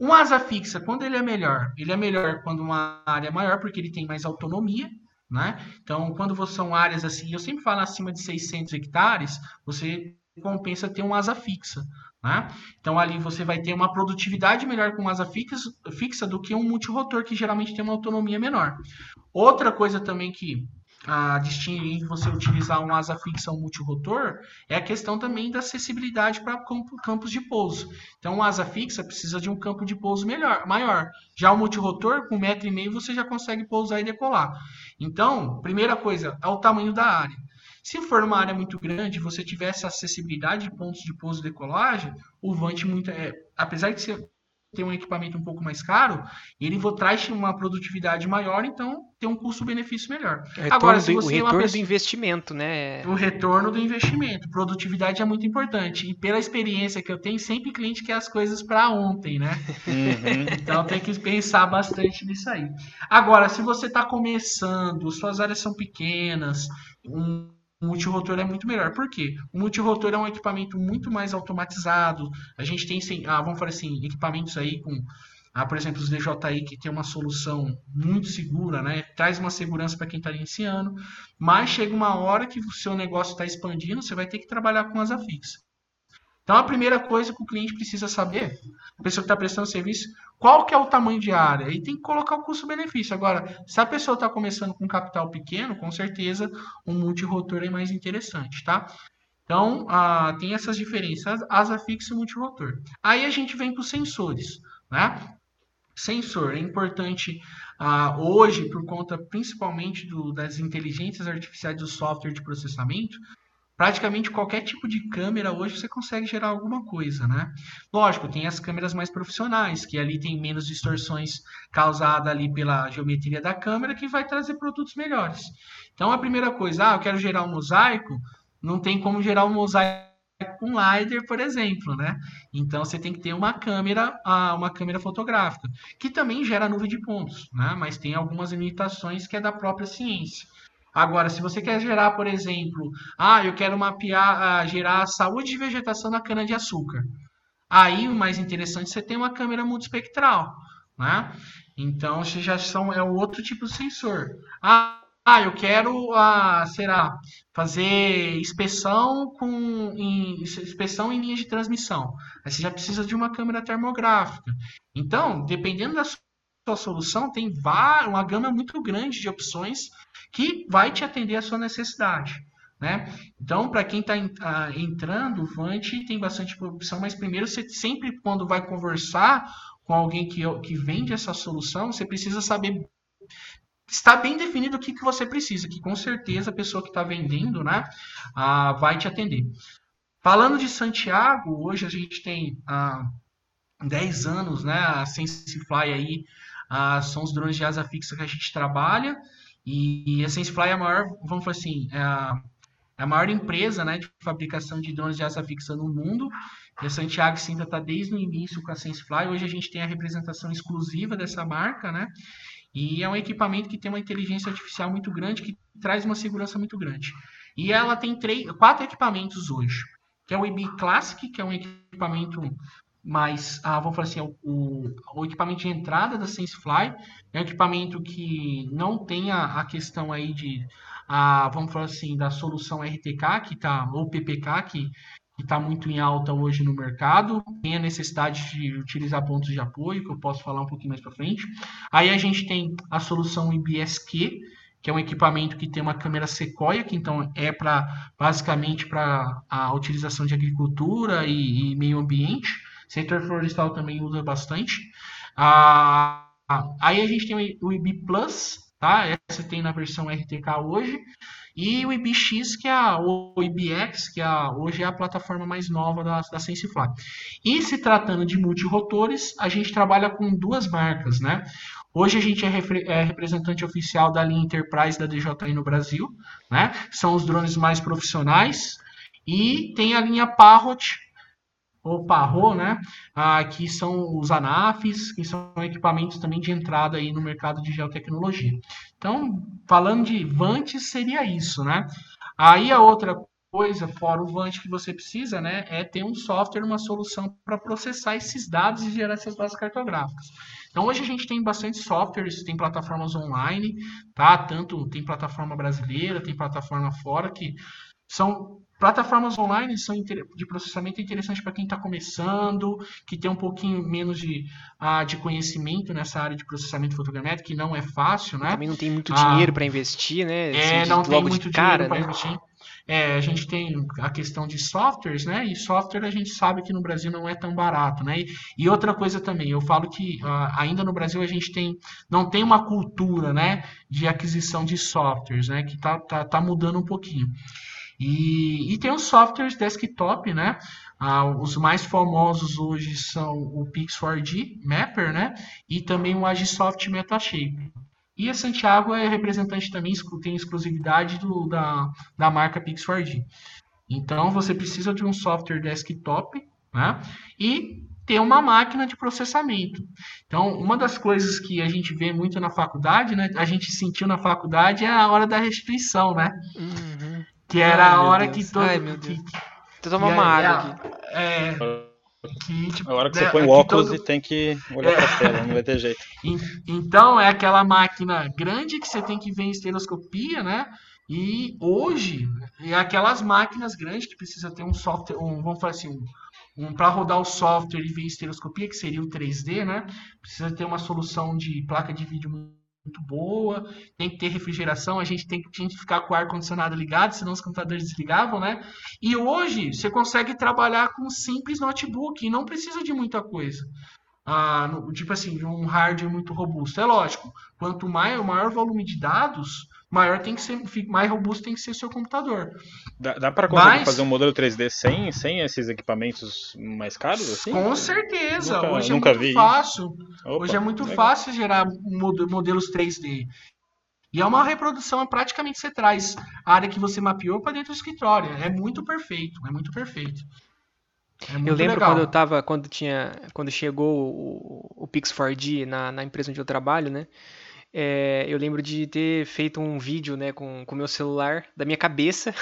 Um asa fixa, quando ele é melhor? Ele é melhor quando uma área é maior, porque ele tem mais autonomia, né? Então, quando são áreas assim, eu sempre falo acima de 600 hectares, você compensa ter um asa fixa, né? Então, ali você vai ter uma produtividade melhor com asa fixa, fixa do que um multirotor, que geralmente tem uma autonomia menor. Outra coisa também que a distingue você utilizar um asa fixa ou multirotor é a questão também da acessibilidade para campos de pouso. Então, um asa fixa precisa de um campo de pouso melhor, maior. Já o multirotor, com um metro e meio, você já consegue pousar e decolar. Então, primeira coisa, é o tamanho da área. Se for uma área muito grande, você tivesse acessibilidade de pontos de pouso e decolagem, o Vant, muito, é, apesar de ser ter um equipamento um pouco mais caro, ele traz uma produtividade maior, então tem um custo-benefício melhor. Retorno Agora, se você do, o retorno pessoa... do investimento, né? O retorno do investimento. Produtividade é muito importante. E pela experiência que eu tenho, sempre cliente quer as coisas para ontem, né? Uhum. então tem que pensar bastante nisso aí. Agora, se você está começando, suas áreas são pequenas, um o multirotor é muito melhor. Por quê? O multirotor é um equipamento muito mais automatizado. A gente tem, ah, vamos falar assim, equipamentos aí com, ah, por exemplo, os DJI que tem uma solução muito segura, né? Traz uma segurança para quem está iniciando. Mas chega uma hora que o seu negócio está expandindo, você vai ter que trabalhar com asa fixa. Então a primeira coisa que o cliente precisa saber, a pessoa que está prestando serviço, qual que é o tamanho de área? E tem que colocar o custo-benefício. Agora, se a pessoa está começando com capital pequeno, com certeza um multirotor é mais interessante, tá? Então, tem essas diferenças, asa fixa e multirotor. Aí a gente vem para os sensores, né? Sensor é importante ah, hoje, por conta principalmente do, das inteligências artificiais do software de processamento, praticamente qualquer tipo de câmera hoje você consegue gerar alguma coisa, né? Lógico, tem as câmeras mais profissionais, que ali tem menos distorções causadas ali pela geometria da câmera, que vai trazer produtos melhores. Então, a primeira coisa, ah, eu quero gerar um mosaico, não tem como gerar um mosaico com LiDAR, por exemplo, né? Então você tem que ter uma câmera, uma câmera fotográfica, que também gera nuvem de pontos, né? Mas tem algumas limitações que é da própria ciência. Agora, se você quer gerar, por exemplo, ah, eu quero mapear, uh, gerar a saúde de vegetação na cana-de-açúcar. Aí o mais interessante é você tem uma câmera multispectral, né? Então, você já são, é outro tipo de sensor. Ah, ah eu quero, ah, será, fazer inspeção com em, inspeção em linha de transmissão. Aí você já precisa de uma câmera termográfica. Então, dependendo da sua solução, tem uma gama muito grande de opções que vai te atender a sua necessidade. Né? Então, para quem está uh, entrando, o Vant tem bastante opção, mas primeiro, você sempre quando vai conversar com alguém que, que vende essa solução, você precisa saber está bem definido o que, que você precisa, que com certeza a pessoa que está vendendo né, uh, vai te atender. Falando de Santiago, hoje a gente tem uh, 10 anos, né, a SenseFly aí, uh, são os drones de asa fixa que a gente trabalha, e a SenseFly é a maior, vamos falar assim, é a, é a maior empresa né, de fabricação de drones de asa fixa no mundo. E a Santiago Sinta está desde o início com a SenseFly. Hoje a gente tem a representação exclusiva dessa marca, né? E é um equipamento que tem uma inteligência artificial muito grande, que traz uma segurança muito grande. E ela tem três, quatro equipamentos hoje, que é o IB Classic, que é um equipamento mas ah, vamos falar assim, o, o, equipamento de entrada da SenseFly é um equipamento que não tem a, a questão aí de, a, vamos falar assim, da solução RTK, que tá, ou PPK, que está muito em alta hoje no mercado, tem a necessidade de utilizar pontos de apoio, que eu posso falar um pouquinho mais para frente. Aí a gente tem a solução IBSQ, que é um equipamento que tem uma câmera Sequoia, que então é para basicamente para a utilização de agricultura e, e meio ambiente. Setor florestal também usa bastante. Ah, aí a gente tem o IB Plus, tá? Essa tem na versão RTK hoje. E o IBX, que é a, o IBX, que é hoje é a plataforma mais nova da, da SenseFly. E se tratando de multirotores, a gente trabalha com duas marcas, né? Hoje a gente é, é, representante oficial da linha Enterprise da DJI no Brasil, né? São os drones mais profissionais. E tem a linha Parrot, ou Parro, né? Ah, que são os ANAFs, que são equipamentos também de entrada aí no mercado de geotecnologia. Então, falando de Vantes, seria isso, né? Aí a outra coisa, fora o Vant que você precisa, né, é ter um software, uma solução para processar esses dados e gerar essas bases cartográficas. Então hoje a gente tem bastante softwares, tem plataformas online, tá? Tanto tem plataforma brasileira, tem plataforma fora que são Plataformas online são de processamento interessantes para quem está começando, que tem um pouquinho menos de, uh, de conhecimento nessa área de processamento fotogramétrico, que não é fácil, né? Também não tem muito dinheiro uh, para investir, né? É, assim, não tem muito cara, dinheiro para né? investir. É, a gente tem a questão de softwares, né? E software a gente sabe que no Brasil não é tão barato, né? E, e outra coisa também, eu falo que uh, ainda no Brasil a gente tem, não tem uma cultura, né? De aquisição de softwares, né? Que tá, tá, tá mudando um pouquinho. E, e tem os softwares desktop, né? Ah, os mais famosos hoje são o Pix4D Mapper, né? E também o Agisoft Metashape. E a Santiago é representante também, tem exclusividade do, da, da marca Pix4D. Então você precisa de um software desktop, né? E ter uma máquina de processamento. Então, uma das coisas que a gente vê muito na faculdade, né? A gente sentiu na faculdade é a hora da restrição, né? Uhum. Que era Ai, a hora Deus. que todo. Ai, meu Deus. Que, Tô tomando uma água aqui. É. Que, tipo, a hora que você né, põe o óculos todo... e tem que olhar é. pra tela, não vai ter jeito. Então, é aquela máquina grande que você tem que ver em estereoscopia, né? E hoje, é aquelas máquinas grandes que precisa ter um software, um, vamos falar assim, um, um, para rodar o software e ver estereoscopia, que seria o 3D, né? Precisa ter uma solução de placa de vídeo muito boa, tem que ter refrigeração, a gente tem que, tinha que ficar com o ar-condicionado ligado, senão os computadores desligavam, né? E hoje você consegue trabalhar com um simples notebook e não precisa de muita coisa. Ah, no, tipo assim, de um hardware muito robusto. É lógico, quanto mais, o maior volume de dados, maior tem que ser, mais robusto tem que ser o seu computador. Dá, dá para conseguir Mas, fazer um modelo 3D sem, sem esses equipamentos mais caros? Assim? Com certeza. Nunca, Hoje é nunca é muito vi fácil. Opa, Hoje é muito legal. fácil gerar modelos 3D. E é uma reprodução, praticamente você traz a área que você mapeou para dentro do escritório. É muito perfeito, é muito perfeito. É eu lembro legal. quando eu tava, quando tinha, quando chegou o, o Pix4D na, na empresa onde eu trabalho, né? É, eu lembro de ter feito um vídeo né, com o meu celular da minha cabeça,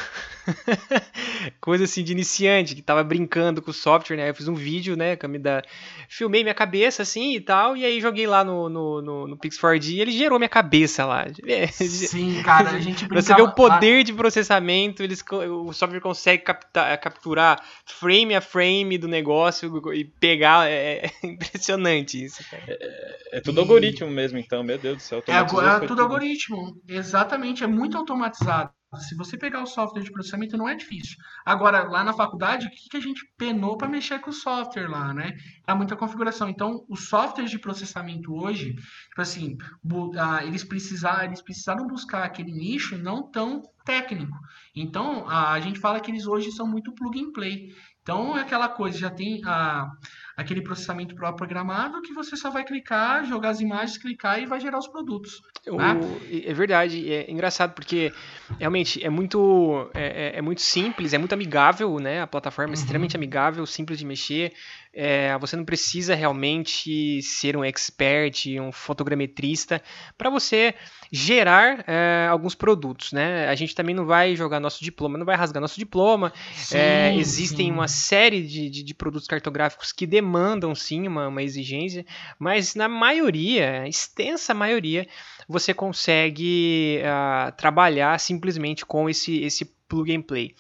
coisa assim de iniciante, que tava brincando com o software, né? Eu fiz um vídeo, né? Da... Filmei minha cabeça assim e tal, e aí joguei lá no, no, no, no Pix4D e ele gerou minha cabeça lá. Sim, cara, a gente brincava... Você vê o poder de processamento, eles, o software consegue captar, capturar frame a frame do negócio e pegar. É, é impressionante isso. É, é, tudo e... algoritmo mesmo, então, meu Deus do céu. É, é tudo, algoritmo. Exatamente, é muito automatizado. Se você pegar o software de processamento, não é difícil. Agora, lá na faculdade, o que, que a gente penou para mexer com o software lá, né? Há muita configuração. Então, os softwares de processamento hoje, tipo assim, ah, eles, precisaram, eles precisaram buscar aquele nicho não tão técnico. Então, a gente fala que eles hoje são muito plug and play. Então, é aquela coisa, já tem a, aquele processamento pró-programado que você só vai clicar, jogar as imagens, clicar e vai gerar os produtos. O, né? É verdade, é engraçado porque realmente é muito, é, é, é muito simples, é muito amigável, né? A plataforma é uhum. extremamente amigável, simples de mexer. É, você não precisa realmente ser um expert, um fotogrametrista, para você gerar é, alguns produtos, né? A gente também não vai jogar nosso diploma, não vai rasgar nosso diploma. Sim, é, existem sim. uma série de, de, de, produtos cartográficos que demandam sim uma, uma exigência, mas na maioria, extensa maioria, você consegue uh, trabalhar simplesmente com esse, esse plug and play.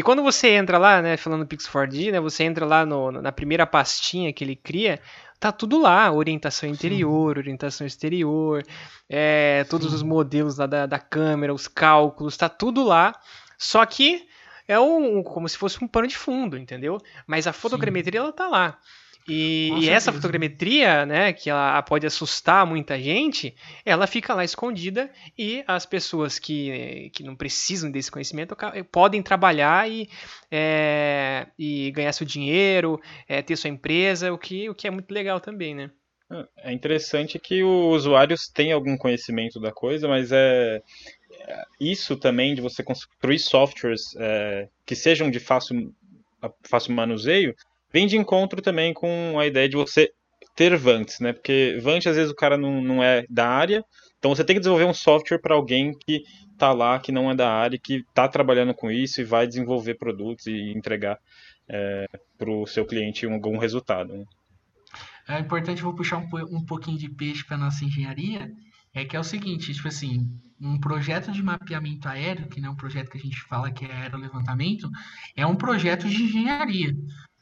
E quando você entra lá, né, falando do Pix4D, né, você entra lá no, na primeira pastinha que ele cria, tá tudo lá, orientação interior, Sim. orientação exterior, é, todos os modelos lá da, da câmera, os cálculos, tá tudo lá. Só que é um, como se fosse um pano de fundo, entendeu? Mas a fotogrametria Sim. ela tá lá. E, e essa fotogrametria, né, que ela pode assustar muita gente, ela fica lá escondida e as pessoas que, que não precisam desse conhecimento podem trabalhar e, é, e ganhar seu dinheiro, é, ter sua empresa, o que, o que é muito legal também, né? É interessante que os usuários têm algum conhecimento da coisa, mas é, é isso também de você construir softwares é, que sejam de fácil, fácil manuseio vem de encontro também com a ideia de você ter Vantes, né? Porque Vant, às vezes, o cara não, não é da área, então você tem que desenvolver um software para alguém que está lá, que não é da área, que está trabalhando com isso e vai desenvolver produtos e entregar é, para o seu cliente algum resultado. Né? É importante, vou puxar um, um pouquinho de peixe para nossa engenharia, é que é o seguinte, tipo assim, um projeto de mapeamento aéreo, que não é um projeto que a gente fala que é aerolevantamento, é um projeto de engenharia.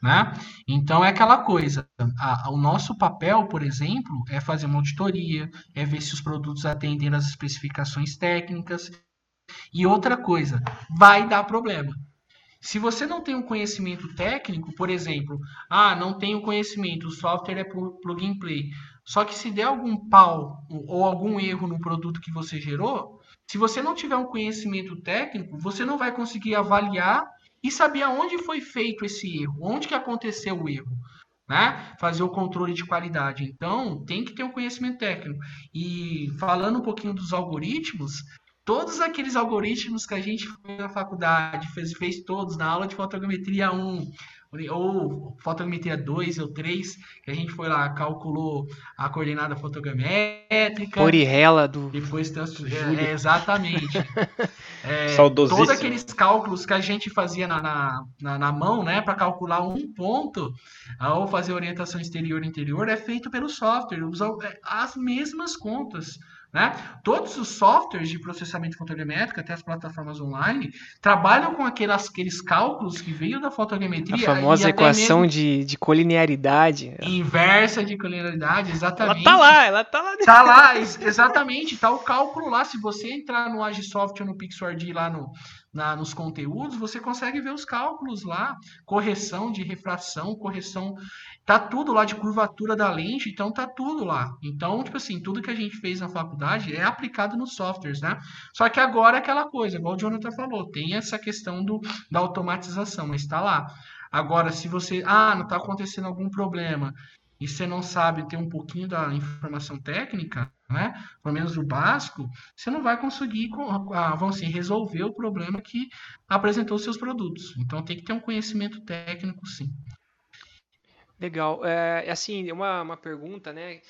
Né? Então é aquela coisa. A, o nosso papel, por exemplo, é fazer uma auditoria, é ver se os produtos atendem às especificações técnicas. E outra coisa, vai dar problema. Se você não tem um conhecimento técnico, por exemplo, ah, não tenho conhecimento, o software é plug and play. Só que se der algum pau ou algum erro no produto que você gerou, se você não tiver um conhecimento técnico, você não vai conseguir avaliar e saber aonde foi feito esse erro, onde que aconteceu o erro. Né? Fazer o controle de qualidade. Então, tem que ter um conhecimento técnico. E falando um pouquinho dos algoritmos, todos aqueles algoritmos que a gente fez na faculdade, fez, fez todos na aula de fotogrametria 1, ou fotogrametria 2 ou 3, que a gente foi lá, calculou a coordenada fotogramétrica. Orihela do. Depois é, é, exatamente. é, todos aqueles cálculos que a gente fazia na, na, na, na mão, né, para calcular um ponto, ou fazer orientação exterior interior, é feito pelo software, é, as mesmas contas. Né? Todos os softwares de processamento fotogramétrico, até as plataformas online, trabalham com aquelas, aqueles cálculos que veio da fotogrametria famosa equação de, de colinearidade. Inversa de colinearidade, exatamente. Ela tá lá, ela tá lá. Tá lá, exatamente, tá o cálculo lá. Se você entrar no Agisoft ou no PixArD lá no, na, nos conteúdos, você consegue ver os cálculos lá, correção de refração, correção, tá tudo lá de curvatura da lente, então tá tudo lá. Então, tipo assim, tudo que a gente fez na faculdade é aplicado nos softwares, né? Só que agora é aquela coisa, igual o Jonathan falou, tem essa questão do, da automatização, mas está lá. Agora, se você, ah, não está acontecendo algum problema, e você não sabe ter um pouquinho da informação técnica, né, pelo menos o básico, você não vai conseguir, vamos assim, resolver o problema que apresentou seus produtos. Então tem que ter um conhecimento técnico, sim. Legal. É, é assim, uma, uma pergunta, né?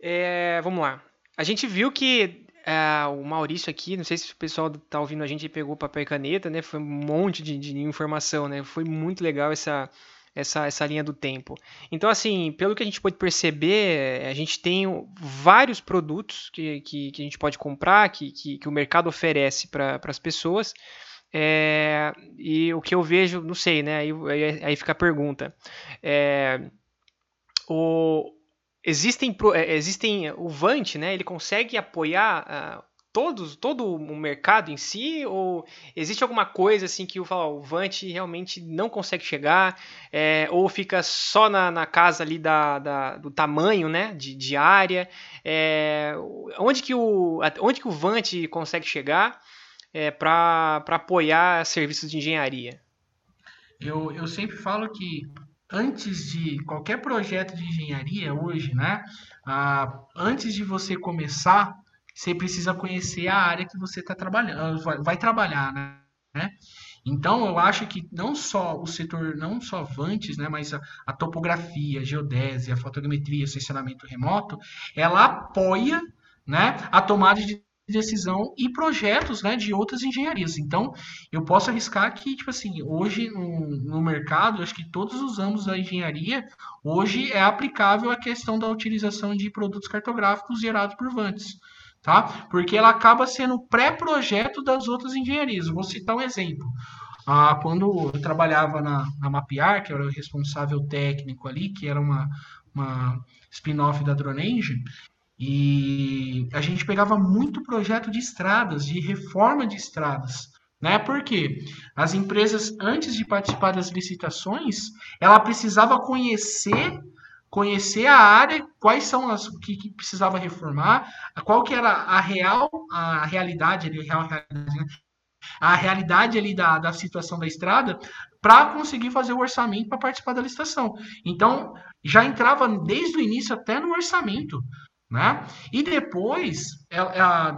É, vamos lá. A gente viu que é, o Maurício aqui, não sei se o pessoal tá ouvindo a gente pegou papel e caneta, né? Foi um monte de, de informação, né? Foi muito legal essa, essa, essa linha do tempo. Então, assim, pelo que a gente pode perceber, a gente tem vários produtos que, que, que a gente pode comprar, que, que, que o mercado oferece para as pessoas. É, e o que eu vejo, não sei, né? Aí, aí, fica a pergunta. É, o, existem, é, existem o Vant, né? Ele consegue apoiar uh, todos, todo o mercado em si? Ou existe alguma coisa assim que o, o Vant realmente não consegue chegar? É, ou fica só na, na casa ali da, da, do tamanho né, de, de área? É, onde, que o, onde que o Vant consegue chegar é, para apoiar serviços de engenharia? Eu, eu sempre falo que antes de qualquer projeto de engenharia hoje, né? Ah, antes de você começar, você precisa conhecer a área que você está trabalhando, vai, vai trabalhar, né? Então, eu acho que não só o setor, não só Vantes, né, mas a, a topografia, a geodésia, a fotogrametria, o sensoramento remoto, ela apoia né, a tomada de decisão e projetos né, de outras engenharias. Então, eu posso arriscar que, tipo assim, hoje no, no mercado, acho que todos os âmbitos da engenharia, hoje é aplicável a questão da utilização de produtos cartográficos gerados por Vantes tá? Porque ela acaba sendo pré-projeto das outras engenharias. Vou citar um exemplo. Ah, quando eu trabalhava na, na Mapear, que era o responsável técnico ali, que era uma, uma spin-off da Drone Engine, e a gente pegava muito projeto de estradas, de reforma de estradas. Né? Porque as empresas, antes de participar das licitações, ela precisava conhecer conhecer a área, quais são as que, que precisava reformar, qual que era a real, a realidade ali, a, real, né? a realidade ali da, da situação da estrada, para conseguir fazer o orçamento para participar da licitação. Então, já entrava desde o início até no orçamento. Né? E depois, ela,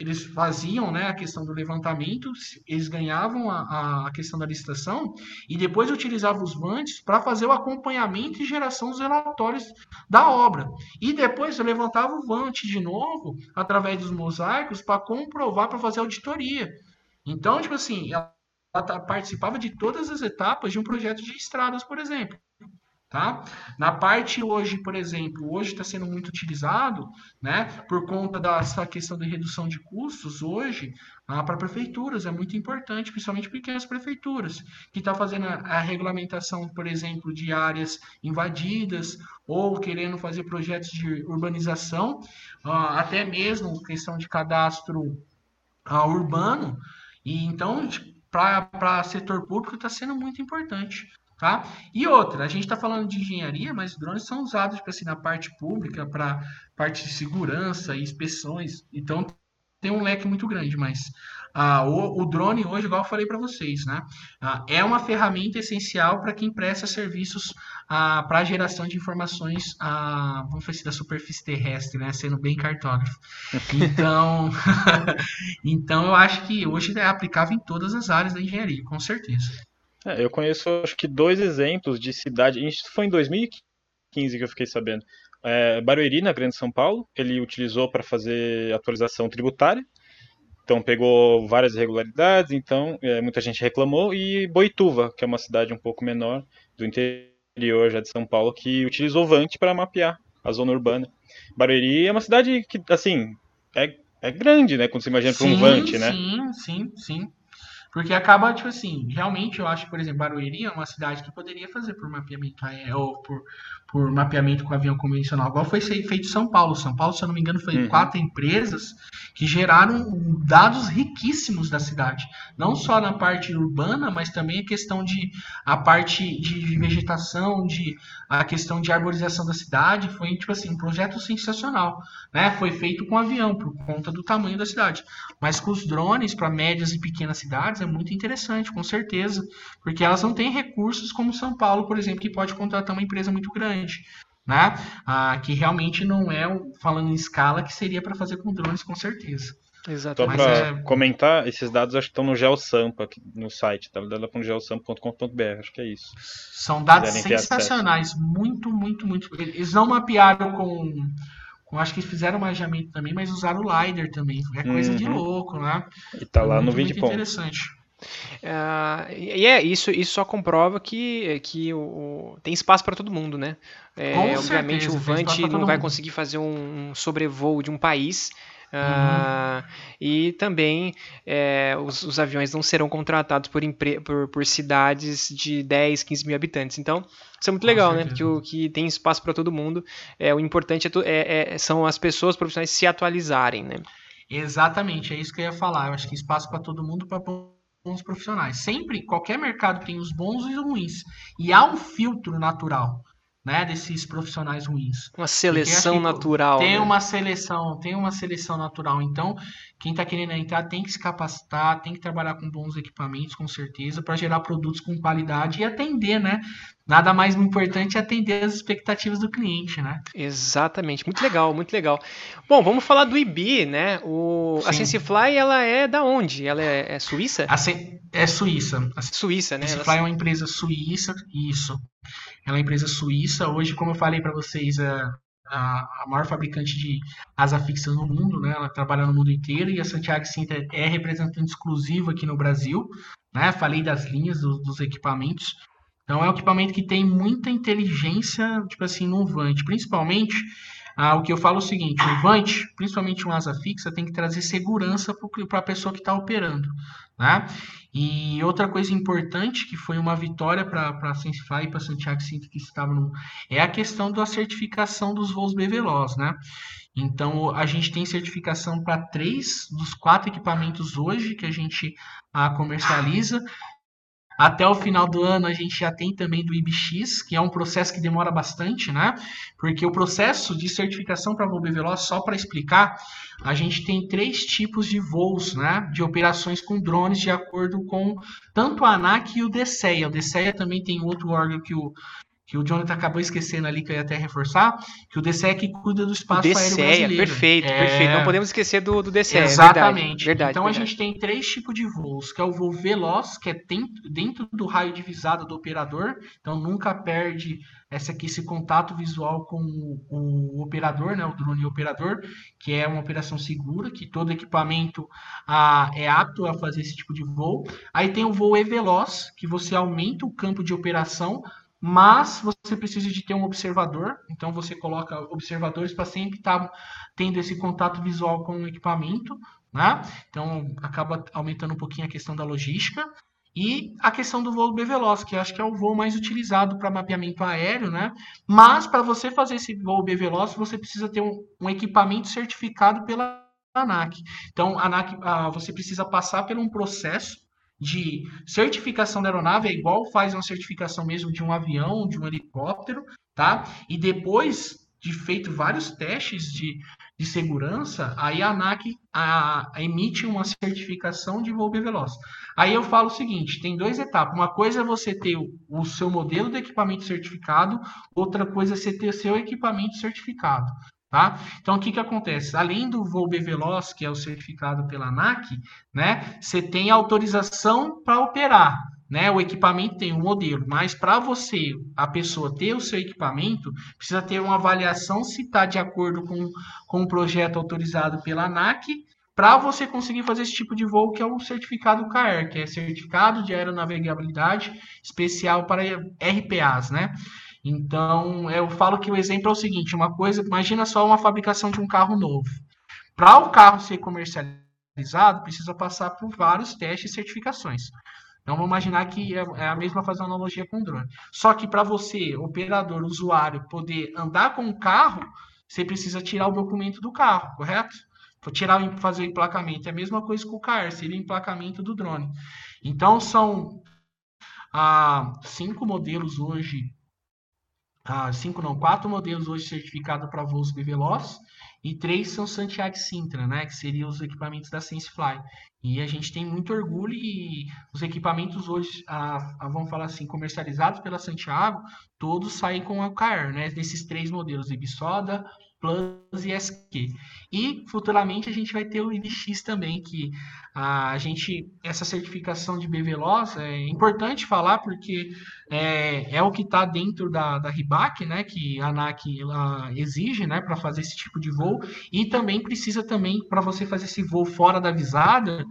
eles faziam né, a questão do levantamento, eles ganhavam a, a questão da licitação e depois utilizavam os vantes para fazer o acompanhamento e geração dos relatórios da obra. E depois levantava o vante de novo, através dos mosaicos, para comprovar, para fazer auditoria. Então, tipo assim, ela, ela participava de todas as etapas de um projeto de estradas, por exemplo. Tá? Na parte hoje, por exemplo, hoje está sendo muito utilizado, né, por conta dessa questão de redução de custos, hoje, ah, para prefeituras é muito importante, principalmente pequenas prefeituras, que está fazendo a, a, regulamentação, por exemplo, de áreas invadidas, ou querendo fazer projetos de urbanização, ah, até mesmo questão de cadastro ah, urbano, e então, para setor público, está sendo muito importante. Tá? E outra, a gente está falando de engenharia, mas drones são usados tipo assim, na parte pública, para parte de segurança e inspeções. Então tem um leque muito grande, mas ah, o, o, drone hoje, igual eu falei para vocês, né, ah, é uma ferramenta essencial para quem presta serviços ah, para a geração de informações, ah, vamos fazer da superfície terrestre, né, sendo bem cartógrafo. Então, então eu acho que hoje é aplicável em todas as áreas da engenharia, com certeza. É, eu conheço acho que dois exemplos de cidade. Isso foi em 2015 que eu fiquei sabendo. É, Barueri, na Grande São Paulo, ele utilizou para fazer atualização tributária. Então pegou várias irregularidades, então é, muita gente reclamou. E Boituva, que é uma cidade um pouco menor do interior já de São Paulo, que utilizou Vant para mapear a zona urbana. Barueri é uma cidade que, assim, é, é grande, né? Quando você imagina para um Vant, né? Sim, sim, sim. Porque acaba, tipo assim, realmente eu acho, por exemplo, Barueri é uma cidade que poderia fazer por mapeamento ou por, por mapeamento com avião convencional, igual foi feito São Paulo. São Paulo, se eu não me engano, foi uhum. quatro empresas que geraram dados riquíssimos da cidade. Não só na parte urbana, mas também a questão de a parte de vegetação, de a questão de arborização da cidade. Foi, tipo assim, um projeto sensacional. Né? Foi feito com avião, por conta do tamanho da cidade. Mas com os drones para médias e pequenas cidades é muito interessante, com certeza. Porque elas não têm recursos como São Paulo, por exemplo, que pode contratar uma empresa muito grande né? Ah, que realmente não é, falando em escala, que seria para fazer com drones, com certeza. Exatamente. Só para é... comentar, esses dados acho que estão no GeoSampa, aqui no site, www.geosampa.com.br, acho que é isso. São dados sensacionais, muito, muito, muito. Eles não mapearam com, com acho que fizeram manejamento também, mas usaram o LiDAR também, é coisa uhum. de louco, né? E tá lá muito, no vídeo muito interessante. Uh, e é isso, isso só comprova que, que o, o tem espaço para todo mundo, né? É, obviamente certeza, o Vant não vai mundo. conseguir fazer um, um sobrevoo de um país. Uh, E também é, os, os, aviões não serão contratados por, por, por, cidades de 10, 15 mil habitantes. Então, isso é muito legal, né? Que, o, que tem espaço para todo mundo. É, o importante é, é, é, são as pessoas profissionais se atualizarem, né? Exatamente, é isso que eu ia falar. Eu acho que espaço para todo mundo para bons profissionais. Sempre, qualquer mercado tem os bons e os ruins. E há um filtro natural, né, desses profissionais ruins. Uma seleção natural. Tem né? uma seleção, tem uma seleção natural. Então, quem está querendo entrar tem que se capacitar, tem que trabalhar com bons equipamentos, com certeza, para gerar produtos com qualidade e atender, né? Nada mais importante é atender as expectativas do cliente, né? Exatamente, muito legal, muito legal. Bom, vamos falar do IB, né? O, a SenseFly, ela é da onde? Ela é, é suíça? Sen, é suíça. A Suíça, né? A SenseFly ela... é uma empresa suíça, isso. É uma empresa suíça. Hoje, como eu falei para vocês, a, a, maior fabricante de asa fixa no mundo, né? Ela trabalha no mundo inteiro e a Santiago Cinta é representante exclusivo aqui no Brasil, né? Falei das linhas, do, dos equipamentos. Então é um equipamento que tem muita inteligência, tipo assim, no Vant. Principalmente, ah, o que eu falo é o seguinte, o Vant, principalmente um asa fixa, tem que trazer segurança para a pessoa que está operando. Né? E outra coisa importante, que foi uma vitória para a Sensify e para Santiago Cinto que estava no, é a questão da certificação dos voos BVLOS, né? Então, a gente tem certificação para três dos quatro equipamentos hoje que a gente ah, comercializa. Até o final do ano a gente já tem também do IBX, que é um processo que demora bastante, né? Porque o processo de certificação para voo veloz, só para explicar, a gente tem três tipos de voos, né? De operações com drones, de acordo com tanto a ANAC e o DCEA. O DCEA também tem outro órgão que o, que o Jonathan acabou esquecendo ali, que eu ia até reforçar, que o DCE é que cuida do espaço o aéreo brasileiro. perfeito, é... perfeito. Não podemos esquecer do, do DCE. Exatamente. Verdade, verdade, então verdade. a gente tem três tipos de voos, que é o voo veloz, que é dentro, do raio de visada do operador, então nunca perde esse, aqui, esse contato visual com o, o operador, né, o drone operador, que é uma operação segura, que todo equipamento ah, é apto a fazer esse tipo de voo. Aí tem o voo E-Veloz, que você aumenta o campo de operação mas você precisa de ter um observador, então você coloca observadores para sempre estar tá tendo esse contato visual com o equipamento, né? Então acaba aumentando um pouquinho a questão da logística. E a questão do voo B-Veloz, que acho que é o voo mais utilizado para mapeamento aéreo, né? Mas para você fazer esse voo B-Veloz, você precisa ter um, um equipamento certificado pela ANAC. Então, a ANAC, ah, você precisa passar por um processo de certificação da aeronave é igual faz uma certificação mesmo de um avião, de um helicóptero, tá? E depois de feito vários testes de, de segurança, aí a ANAC a, a emite uma certificação de voo veloz. Aí eu falo o seguinte, tem duas etapas. Uma coisa é você ter o, o seu modelo de equipamento certificado, outra coisa é você ter o seu equipamento certificado. Tá? Então, o que, que acontece? Além do voo B-Veloz, que é o certificado pela ANAC, né, você tem autorização para operar. Né? O equipamento tem um modelo, mas para você, a pessoa ter o seu equipamento, precisa ter uma avaliação se está de acordo com, com o projeto autorizado pela ANAC, para você conseguir fazer esse tipo de voo, que é o certificado CAER, que é Certificado de Aeronavegabilidade Especial para RPAs, né? Então, eu falo que o exemplo é o seguinte: uma coisa, imagina só uma fabricação de um carro novo. Para o carro ser comercializado, precisa passar por vários testes e certificações. Então vamos imaginar que é, é a mesma fazer uma analogia com o drone. Só que para você, operador, usuário, poder andar com o carro, você precisa tirar o documento do carro, correto? Tirar, fazer o emplacamento. É a mesma coisa com o CAR, seria o emplacamento do drone. Então são ah, cinco modelos hoje, ah, cinco não, quatro modelos hoje certificados para voos BVLOS e três são Santiago Sintra, né, que seriam os equipamentos da SenseFly. E a gente tem muito orgulho e os equipamentos hoje, a, a, vamos falar assim, comercializados pela Santiago, todos saem com a CAR, né, desses três modelos, Ibisoda, Plus e SQ. E futuramente a gente vai ter o IBX também, que a gente, essa certificação de BVLOS é importante falar porque é, é o que está dentro da, da RIBAC, né, que a ANAC ela exige né, para fazer esse tipo de voo, e também precisa também, para você fazer esse voo fora da visada,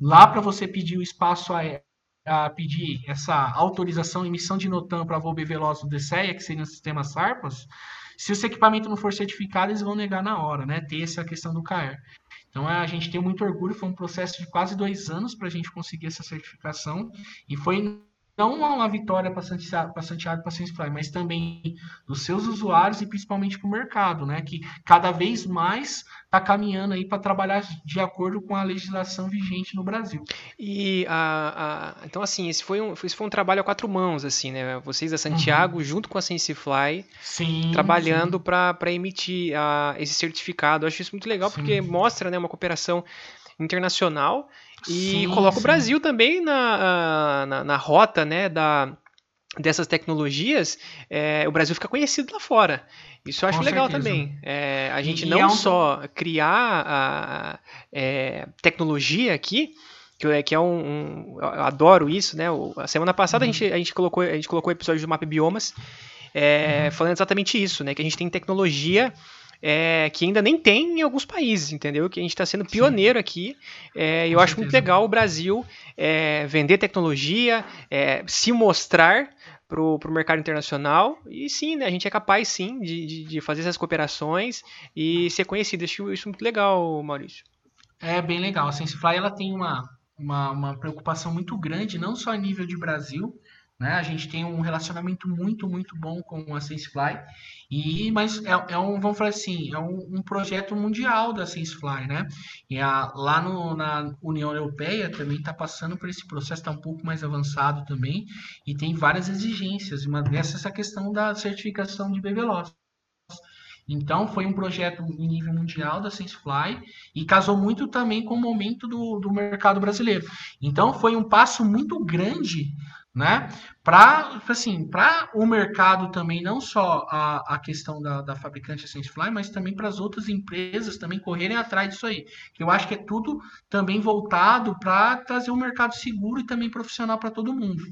lá para você pedir o espaço aéreo, a pedir essa autorização, emissão de NOTAM para voo BVLOS do DCEA, que seria o sistema SARPAS, se esse equipamento não for certificado, eles vão negar na hora, né? Ter essa questão do CAER. Então a gente tem muito orgulho, foi um processo de quase dois anos para a gente conseguir essa certificação e foi não uma vitória para Santiago, para Santiago, para Fly, mas também dos seus usuários e principalmente para o mercado, né? Que cada vez mais está caminhando aí para trabalhar de acordo com a legislação vigente no Brasil. E a, a, então assim, esse foi um, esse foi um trabalho a quatro mãos, assim, né? Vocês da Santiago, uhum. junto com a SenseFly, sim, trabalhando para emitir a, esse certificado. Eu acho isso muito legal sim. porque mostra, né, uma cooperação internacional e sim, coloca sim. o Brasil também na, na, na, rota né, da, dessas tecnologias, é, o Brasil fica conhecido lá fora. Isso eu acho Com legal certeza. também. É, a gente e não é um... só criar a, é, tecnologia aqui, que, é, que é um, um, Eu adoro isso, né? O, a semana passada uhum. a, gente, a, gente colocou, a gente colocou o episódio do Map Biomas. É, uhum. falando exatamente isso, né? Que a gente tem tecnologia é, que ainda nem tem em alguns países, entendeu? Que a gente está sendo pioneiro Sim. aqui. É, eu acho muito legal o Brasil é, vender tecnologia, é, se mostrar para o mercado internacional. E sim, né, a gente é capaz sim de, de, de fazer essas cooperações e ser conhecido. Acho isso muito legal, Maurício. É bem legal. A SenseFly ela tem uma, uma, uma preocupação muito grande, não só a nível de Brasil, né? A gente tem um relacionamento muito, muito bom com a SenseFly, e, mas é, é um, vamos falar assim, é um, um projeto mundial da SenseFly, né? E a, lá no, na União Europeia também está passando por esse processo, está um pouco mais avançado também, e tem várias exigências, uma dessas é essa questão da certificação de BBLOS. Então, foi um projeto em nível mundial da SenseFly e casou muito também com o momento do, do mercado brasileiro. Então, foi um passo muito grande né? Para assim, para o mercado também, não só a, a questão da, da fabricante SenseFly, mas também para as outras empresas também correrem atrás disso aí. Eu acho que é tudo também voltado para trazer um mercado seguro e também profissional para todo mundo.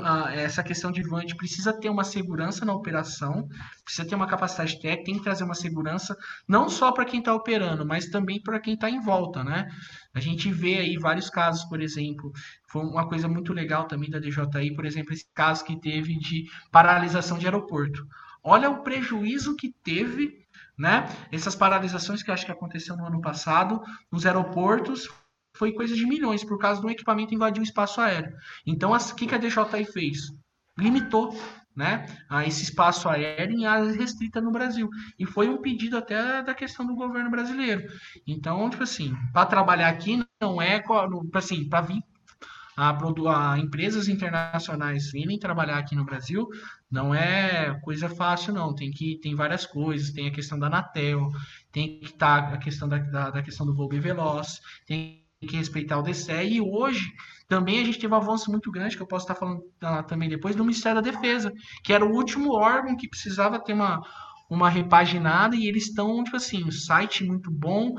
Ah, essa questão de VANT precisa ter uma segurança na operação, precisa ter uma capacidade técnica, tem que trazer uma segurança não só para quem está operando, mas também para quem está em volta, né? A gente vê aí vários casos, por exemplo, foi uma coisa muito legal também da DJI, por exemplo, esse caso que teve de paralisação de aeroporto. Olha o prejuízo que teve, né? Essas paralisações que acho que aconteceu no ano passado nos aeroportos foi coisa de milhões por causa do equipamento invadir o espaço aéreo. Então, o que, que a DJI fez? Limitou né, a esse espaço aéreo em áreas restritas no Brasil. E foi um pedido até da questão do governo brasileiro. Então, tipo assim, para trabalhar aqui não é assim, para vir a, a, empresas internacionais virem trabalhar aqui no Brasil não é coisa fácil não tem que tem várias coisas tem a questão da Anatel tem que estar tá a questão da, da, da, questão do voo veloz tem que respeitar o DCE. E hoje também a gente teve um avanço muito grande, que eu posso estar falando também depois, do Ministério da Defesa, que era o último órgão que precisava ter uma, uma repaginada, e eles estão, tipo assim, um site muito bom,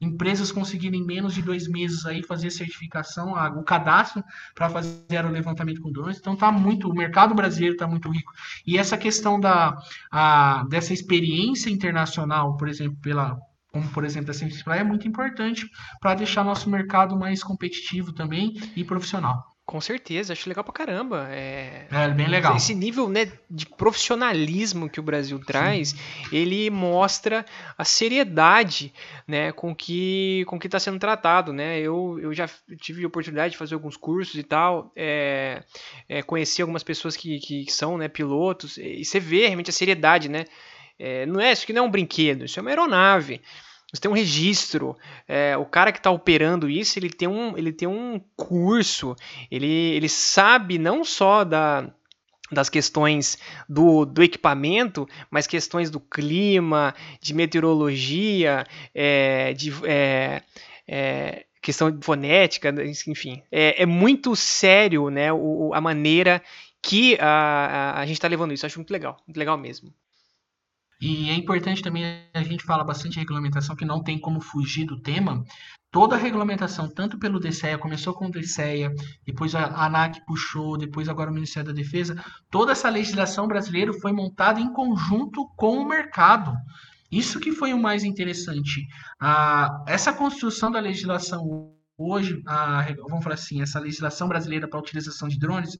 empresas conseguirem em menos de dois meses aí fazer certificação, o cadastro para fazer o levantamento com drones. Então tá muito, o mercado brasileiro está muito rico. E essa questão da a, dessa experiência internacional, por exemplo, pela como por exemplo a Simplify, é muito importante para deixar nosso mercado mais competitivo também e profissional. Com certeza, acho legal pra caramba. É, é bem legal. Esse nível né, de profissionalismo que o Brasil traz, Sim. ele mostra a seriedade né, com que com que está sendo tratado. Né? Eu, eu já tive a oportunidade de fazer alguns cursos e tal, é, é, conhecer algumas pessoas que, que são né, pilotos, e você vê realmente a seriedade. Né? É, não é, isso que não é um brinquedo, isso é uma aeronave. Você tem um registro. É, o cara que está operando isso, ele tem um, ele tem um curso. Ele, ele sabe não só da, das questões do, do equipamento, mas questões do clima, de meteorologia, é, de é, é, questão de fonética, enfim. É, é muito sério né, o, a maneira que a, a, a gente está levando isso. Eu acho muito legal, muito legal mesmo. E é importante também, a gente fala bastante de regulamentação, que não tem como fugir do tema. Toda a regulamentação, tanto pelo DCEA, começou com o DCEA, depois a ANAC puxou, depois agora o Ministério da Defesa, toda essa legislação brasileira foi montada em conjunto com o mercado. Isso que foi o mais interessante. Ah, essa construção da legislação hoje, a, vamos falar assim, essa legislação brasileira para a utilização de drones,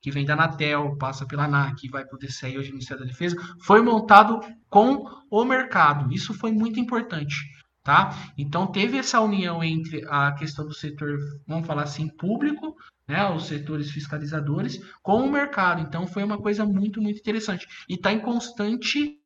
que vem da Anatel, passa pela ANAC, vai para o DCE hoje o Ministério da Defesa, foi montado com o mercado. Isso foi muito importante. Tá? Então teve essa união entre a questão do setor, vamos falar assim, público, né, os setores fiscalizadores, com o mercado. Então foi uma coisa muito, muito interessante. E está em constante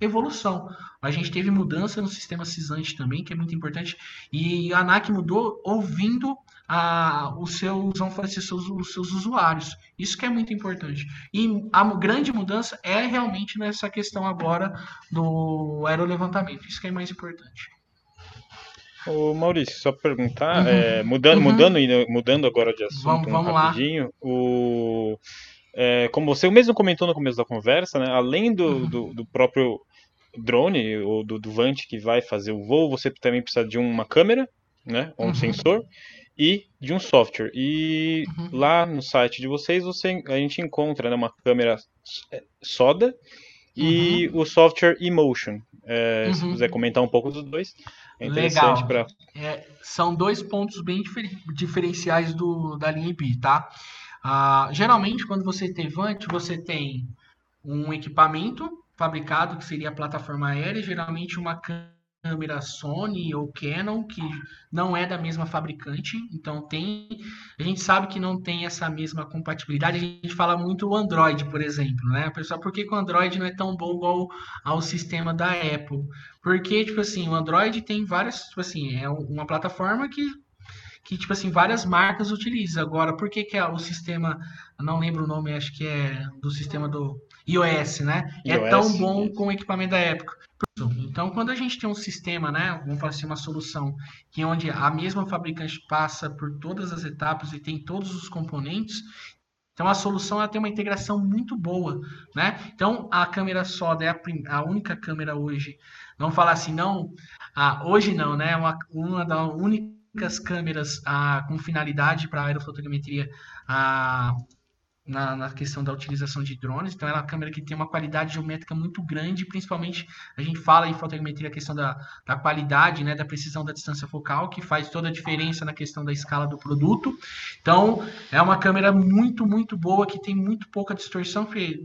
evolução. A gente teve mudança no sistema cisante também, que é muito importante, e a ANAC mudou ouvindo a, os, seus, vamos fazer, seus, os seus usuários. Isso que é muito importante. E a grande mudança é realmente nessa questão agora do aerolevantamento. Isso que é mais importante. Ô Maurício, só perguntar, uhum. é, mudando, uhum. mudando, mudando agora de assunto vamos, vamos um rapidinho, lá. o é, como você mesmo comentou no começo da conversa, né, além do, uhum. do, do, próprio drone ou do, do Vant que vai fazer o voo, você também precisa de uma câmera, né, um uhum. sensor e de um software. E uhum. lá no site de vocês você, a gente encontra né, uma câmera é, soda e uhum. o software Emotion. É, se quiser comentar um pouco dos dois, é interessante para. É, são dois pontos bem difer diferenciais do, da linha IP, tá? Ah, geralmente, quando você tem Vant, você tem um equipamento fabricado, que seria a plataforma aérea, geralmente uma câmera Sony ou Canon, que não é da mesma fabricante, então tem. A gente sabe que não tem essa mesma compatibilidade. A gente fala muito o Android, por exemplo, né? Pessoal, por que, que o Android não é tão bom igual ao sistema da Apple? Porque, tipo assim, o Android tem várias, tipo assim, é uma plataforma que que, tipo assim, várias marcas utilizam. Agora, por que, que é o sistema, não lembro o nome, acho que é do sistema do iOS, né? É iOS, é tão bom com o equipamento da época. Então, quando a gente tem um sistema, né, vamos falar assim, uma solução, que onde a mesma fabricante passa por todas as etapas e tem todos os componentes, então a solução ela tem uma integração muito boa, né? Então a câmera SODA é a, a única câmera hoje. Vamos falar assim, não, ah, hoje não, né? Uma, uma da única únicas câmeras ah, com finalidade para aerofotogrametria ah, na, na, questão da utilização de drones. Então, é uma câmera que tem uma qualidade geométrica muito grande, principalmente a gente fala em fotogrametria a questão da, da qualidade, né, da precisão da distância focal, que faz toda a diferença na questão da escala do produto. Então, é uma câmera muito, muito boa, que tem muito pouca distorção, porque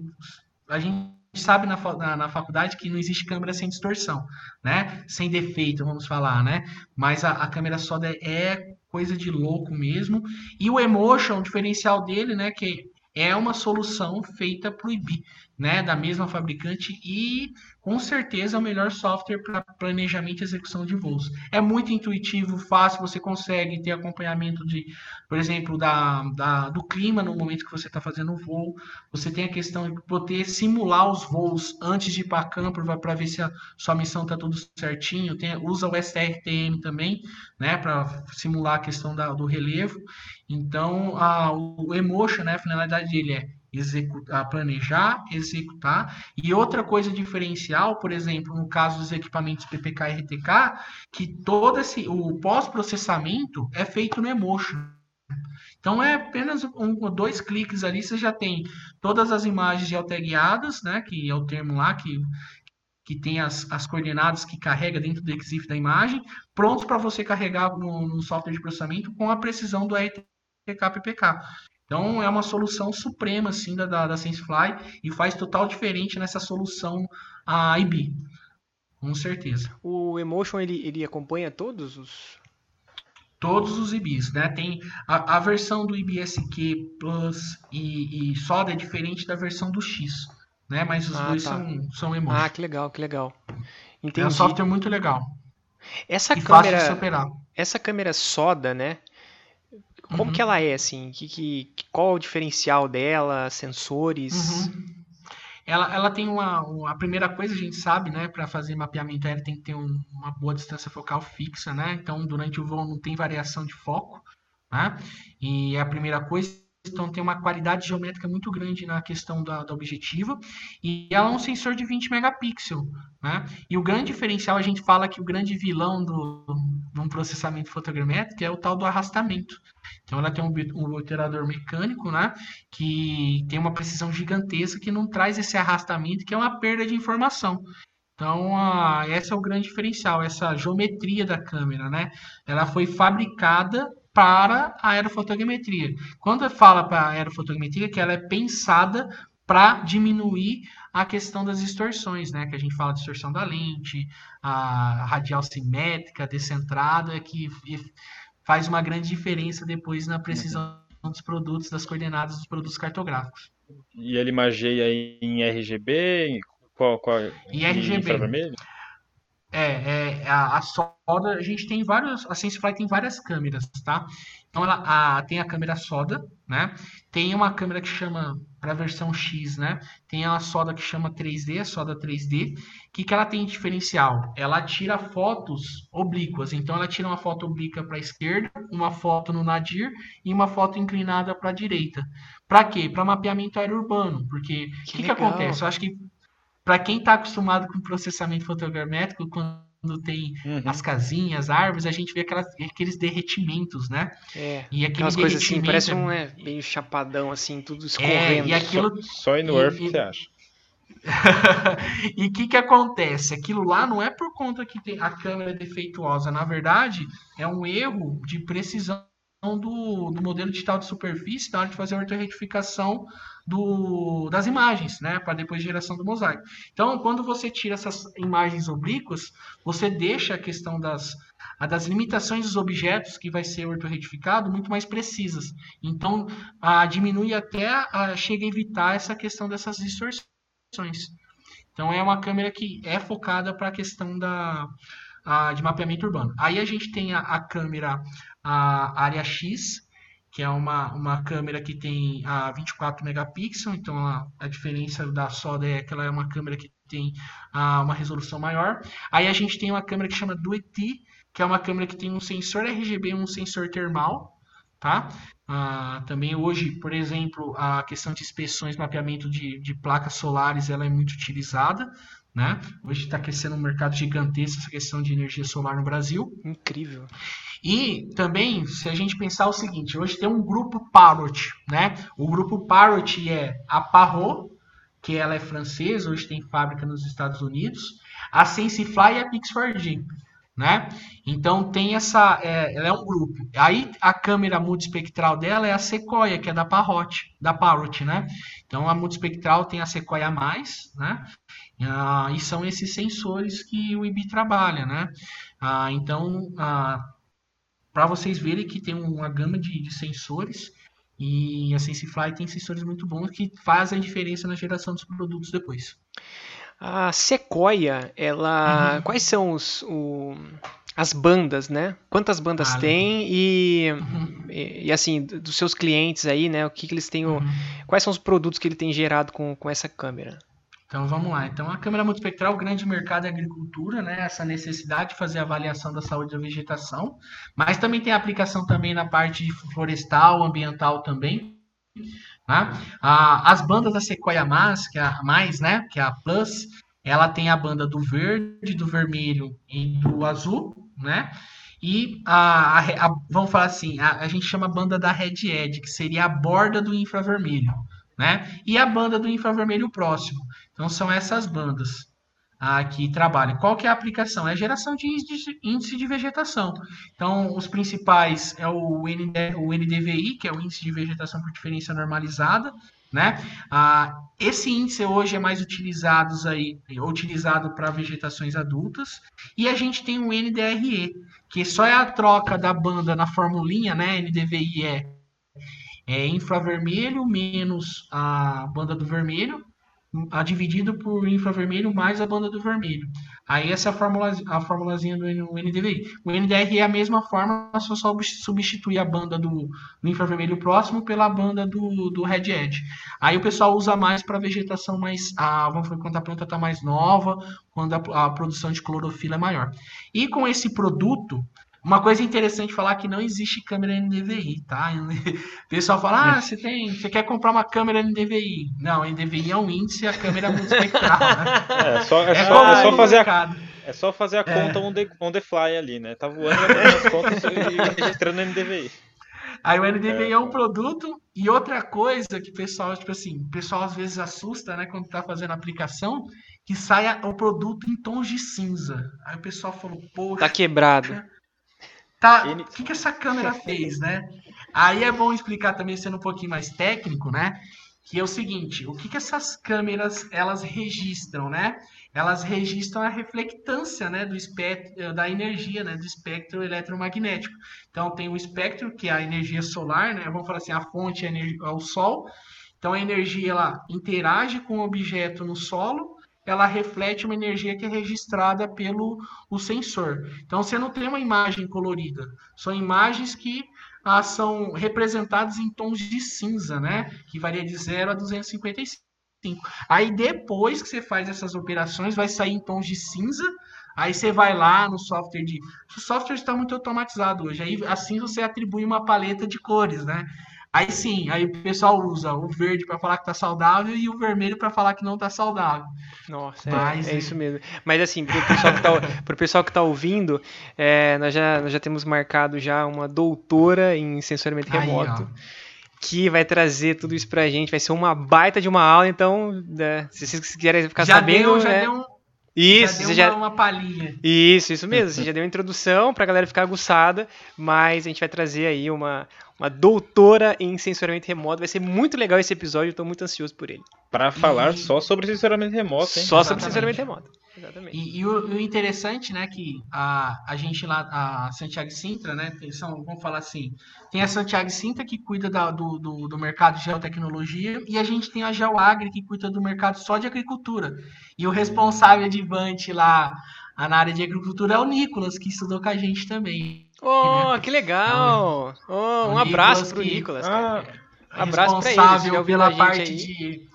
a gente sabe na, na, na, faculdade que não existe câmera sem distorção, né? Sem defeito, vamos falar, né? Mas a, a câmera só é coisa de louco mesmo. E o Emotion, o diferencial dele, né? Que é uma solução feita para o IB né, da mesma fabricante e com certeza é o melhor software para planejamento e execução de voos. É muito intuitivo, fácil, você consegue ter acompanhamento de, por exemplo, da, da do clima no momento que você está fazendo o voo. Você tem a questão de poder simular os voos antes de ir para campo para ver se a sua missão está tudo certinho. Tem, usa o STRTM também, né, para simular a questão da, do relevo. Então, a, o Emotion, né, a finalidade dele é executar, planejar, executar. E outra coisa diferencial, por exemplo, no caso dos equipamentos PPK e RTK, que todo esse o pós-processamento é feito no Emotion. Então é apenas um dois cliques ali, você já tem todas as imagens geotagueadas, né, que é o termo lá que que tem as, as coordenadas que carrega dentro do EXIF da imagem, prontos para você carregar no, no software de processamento com a precisão do RTK PK, PPK. Então é uma solução suprema assim da, da, da SenseFly e faz total diferente nessa solução a IB. Com certeza. O Emotion ele, ele acompanha todos os todos os IBs, né? Tem a, a versão do IBSQ Plus e, e Soda é diferente da versão do X, né? Mas os ah, dois tá. são, são Emotion. Ah, que legal, que legal. Entendi. É um software muito legal. Essa e câmera, fácil de superar. Essa câmera Soda, né? Como uhum. que ela é, assim? Que, que, qual o diferencial dela? Sensores? Uhum. Ela, ela tem uma, uma, A primeira coisa a gente sabe, né? Para fazer mapeamento aéreo tem que ter um, uma boa distância focal fixa, né? Então, durante o voo não tem variação de foco, né? E é a primeira coisa. Então, tem uma qualidade geométrica muito grande na questão da, da objetiva. E ela é um sensor de 20 megapixels, né? E o grande diferencial, a gente fala que o grande vilão do, de um processamento fotogramétrico é o tal do arrastamento. Então ela tem um, um operador mecânico, né, que tem uma precisão gigantesca que não traz esse arrastamento, que é uma perda de informação. Então, a, esse é o grande diferencial, essa geometria da câmera, né? Ela foi fabricada para a aerofotogrametria. Quando fala para a aerofotogrametria, que ela é pensada para diminuir a questão das distorções, né? Que a gente fala de distorção da lente, a radial simétrica, descentrada, que faz uma grande diferença depois na precisão uhum. dos produtos, das coordenadas dos produtos cartográficos. E ele margeia em RGB? Qual, qual, em RGB. Infravermelho? É, é a, a, soda, a gente tem vários, a SenseFly tem várias câmeras, tá? Então ela a, tem a câmera soda, né? Tem uma câmera que chama para a versão X, né? Tem a soda que chama 3D, a soda 3D. O que, que ela tem de diferencial? Ela tira fotos oblíquas. Então ela tira uma foto oblíqua para a esquerda, uma foto no nadir e uma foto inclinada para a direita. Para quê? Para mapeamento aéreo urbano. Porque o que, que, que acontece? Eu acho que para quem está acostumado com processamento fotogramétrico, quando tem uhum. as casinhas, árvores, a gente vê aquelas, aqueles derretimentos, né? É, e aquelas coisas assim, parece um é, meio chapadão, assim, tudo escorrendo. É, e aquilo... Só, só no Earth e, você acha. e o que, que acontece? Aquilo lá não é por conta que tem, a câmera é defeituosa. Na verdade, é um erro de precisão do, do modelo digital de superfície na hora de fazer a ortoretificação do, das imagens, né, para depois geração do mosaico. Então, quando você tira essas imagens oblíquas, você deixa a questão das, a das limitações dos objetos que vai ser ortoretificado muito mais precisas. Então, a, diminui até, a, chega a evitar essa questão dessas distorções. Então, é uma câmera que é focada para a questão da, a, de mapeamento urbano. Aí a gente tem a, a câmera a área X, que é uma, uma câmera que tem a 24 megapixels, então a, a diferença da Soda é que ela é uma câmera que tem a, uma resolução maior. Aí a gente tem uma câmera que chama Dueti, que é uma câmera que tem um sensor RGB e um sensor termal, tá? Ah, também hoje, por exemplo, a questão de inspeções, mapeamento de, de placas solares, ela é muito utilizada, né? Hoje está crescendo um mercado gigantesco essa questão de energia solar no Brasil. Incrível. E também, se a gente pensar o seguinte, hoje tem um grupo Parrot, né? O grupo Parrot é a Parrot, que ela é francesa, hoje tem fábrica nos Estados Unidos, a Sensifly e a Pix4D, né? Então tem essa, é, ela é um grupo. Aí a câmera multispectral dela é a Sequoia, que é da Parrot, da Parrot, né? Então a multispectral tem a Sequoia mais, né? Ah, e são esses sensores que o IBI trabalha, né? Ah, então, ah, para vocês verem que tem uma gama de, de, sensores e a SenseFly tem sensores muito bons que fazem a diferença na geração dos produtos depois. A Sequoia, ela, uhum. quais são os, o, as bandas, né? Quantas bandas ah, tem e, uhum. e, e, assim dos seus clientes aí, né? O que, que eles têm, uhum. quais são os produtos que ele tem gerado com, com essa câmera? Então vamos lá. Então a câmera multispectral, grande mercado é agricultura, né? Essa necessidade de fazer avaliação da saúde da vegetação, mas também tem aplicação também na parte florestal, ambiental também. Tá? as bandas da Sequoia Mais, que é a mais, né? Que é a Plus, ela tem a banda do verde, do vermelho e do azul, né? E a, a, a vamos falar assim, a, a gente chama a banda da Red Edge, que seria a borda do infravermelho, né? E a banda do infravermelho próximo. Então são essas bandas. ah, que trabalha. Qual que é a aplicação? É a geração de índice de vegetação. Então, os principais é o, ND, o NDVI, que é o índice de vegetação por diferença normalizada, né? Ah, esse índice hoje é mais utilizado aí, utilizado para vegetações adultas, e a gente tem o NDRE, que só é a troca da banda na formulinha, né? NDVI é, é infravermelho menos a banda do vermelho, a dividido por infravermelho mais a banda do vermelho. Aí essa é a, fórmula, a formulazinha do NDVI. O NDR é a mesma forma, só substituir a banda do, do, infravermelho próximo pela banda do, do Red Edge. Aí o pessoal usa mais para vegetação mais. Ah, vamos quando a planta está mais nova, quando a, a produção de clorofila é maior. E com esse produto, uma coisa interessante falar que não existe câmera NDVI, tá? O pessoal fala, ah, você tem, você quer comprar uma câmera NDVI? Não, NDVI é um índice, a câmera é multispectral, né? É, só, é, é só, é só fazer a, é só fazer a conta é. on, the, on the fly ali, né? Tá voando as contas e registrando NDVI. Aí o NDVI é. é um produto e outra coisa que o pessoal, tipo assim, o pessoal às vezes assusta, né, quando tá fazendo a aplicação, que saia o produto em tons de cinza. Aí o pessoal falou, poxa. Tá quebrado. Tá, o que, que essa câmera fez, né? Aí é bom explicar também, sendo um pouquinho mais técnico, né? Que é o seguinte, o que, que essas câmeras elas registram, né? Elas registram a reflectância, né, do espectro da energia, né, do espectro eletromagnético. Então tem o espectro que é a energia solar, né? Vamos falar assim, a fonte é, é o sol. Então a energia ela interage com o objeto no solo ela reflete uma energia que é registrada pelo o sensor. Então você não tem uma imagem colorida, são imagens que ah, são representadas em tons de cinza, né? Que varia de 0 a 255. Aí depois que você faz essas operações, vai sair em tons de cinza. Aí você vai lá no software de. O software está muito automatizado hoje. Aí assim você atribui uma paleta de cores, né? Aí sim, aí o pessoal usa o verde para falar que tá saudável e o vermelho para falar que não tá saudável. Nossa, é, Mas, é, é, isso mesmo. Mas assim, pro pessoal que tá, pro pessoal que tá ouvindo, é, nós, já, nós já temos marcado já uma doutora em sensoriamento remoto. que vai trazer tudo isso pra gente. Vai ser uma baita de uma aula, então, né, se vocês quiserem ficar já sabendo. Deu, já né? deu um isso, já deu já... uma, palhinha. Isso, isso mesmo. Você já deu uma introdução para a galera ficar aguçada, mas a gente vai trazer aí uma, uma doutora em sensoramento remoto. Vai ser muito legal esse episódio, estou muito ansioso por ele. Para falar e... só sobre sensoramento remoto, hein? Só Exatamente. sobre sensoramento remoto. Exatamente. E, e o, o, interessante, né, que a, a gente lá, a Santiago Sintra, né, eles são, vamos falar assim, tem a Santiago Sintra que cuida da, do, do, do, mercado de geotecnologia e a gente tem a Geoagri que cuida do mercado só de agricultura. E o responsável de Vante lá na área de agricultura é o Nicolas, que estudou com a gente também. Oh, que legal! Oh, um abraço pro que, Nicolas. Ah, um abraço responsável ele, pela parte aí. de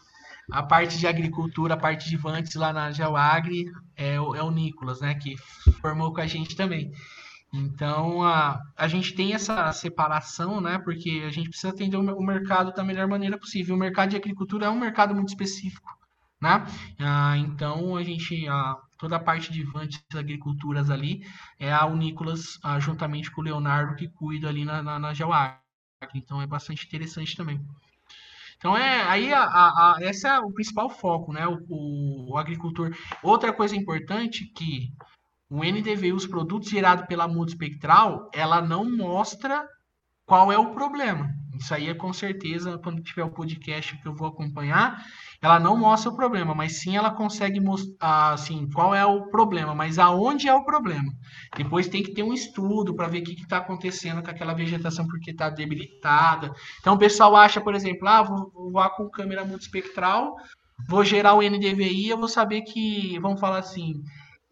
a parte de agricultura, a parte de Vantes lá na Geoagri é o, é o Nicolas, né, que formou com a gente também. Então, a, a gente tem essa separação, né, porque a gente precisa atender o, o mercado da melhor maneira possível. O mercado de agricultura é um mercado muito específico, né? Ah, então, a gente, a, toda a parte de Vantes Agriculturas ali, é a o Nicolas, ah, juntamente com o Leonardo, que cuida ali na, na, na. Então, é bastante interessante também. Então é aí a, a, a esse é o principal foco, né? O, o, o, agricultor. Outra coisa importante que o NDV, os produtos gerados pela multispectral, ela não mostra qual é o problema. Isso aí é com certeza, quando tiver o podcast que eu vou acompanhar, ela não mostra o problema, mas sim ela consegue mostrar assim, qual é o problema, mas aonde é o problema. Depois tem que ter um estudo para ver o que está acontecendo com aquela vegetação porque está debilitada. Então o pessoal acha, por exemplo, ah, vou, vou com câmera multispectral, vou gerar o NDVI, eu vou saber que, vamos falar assim,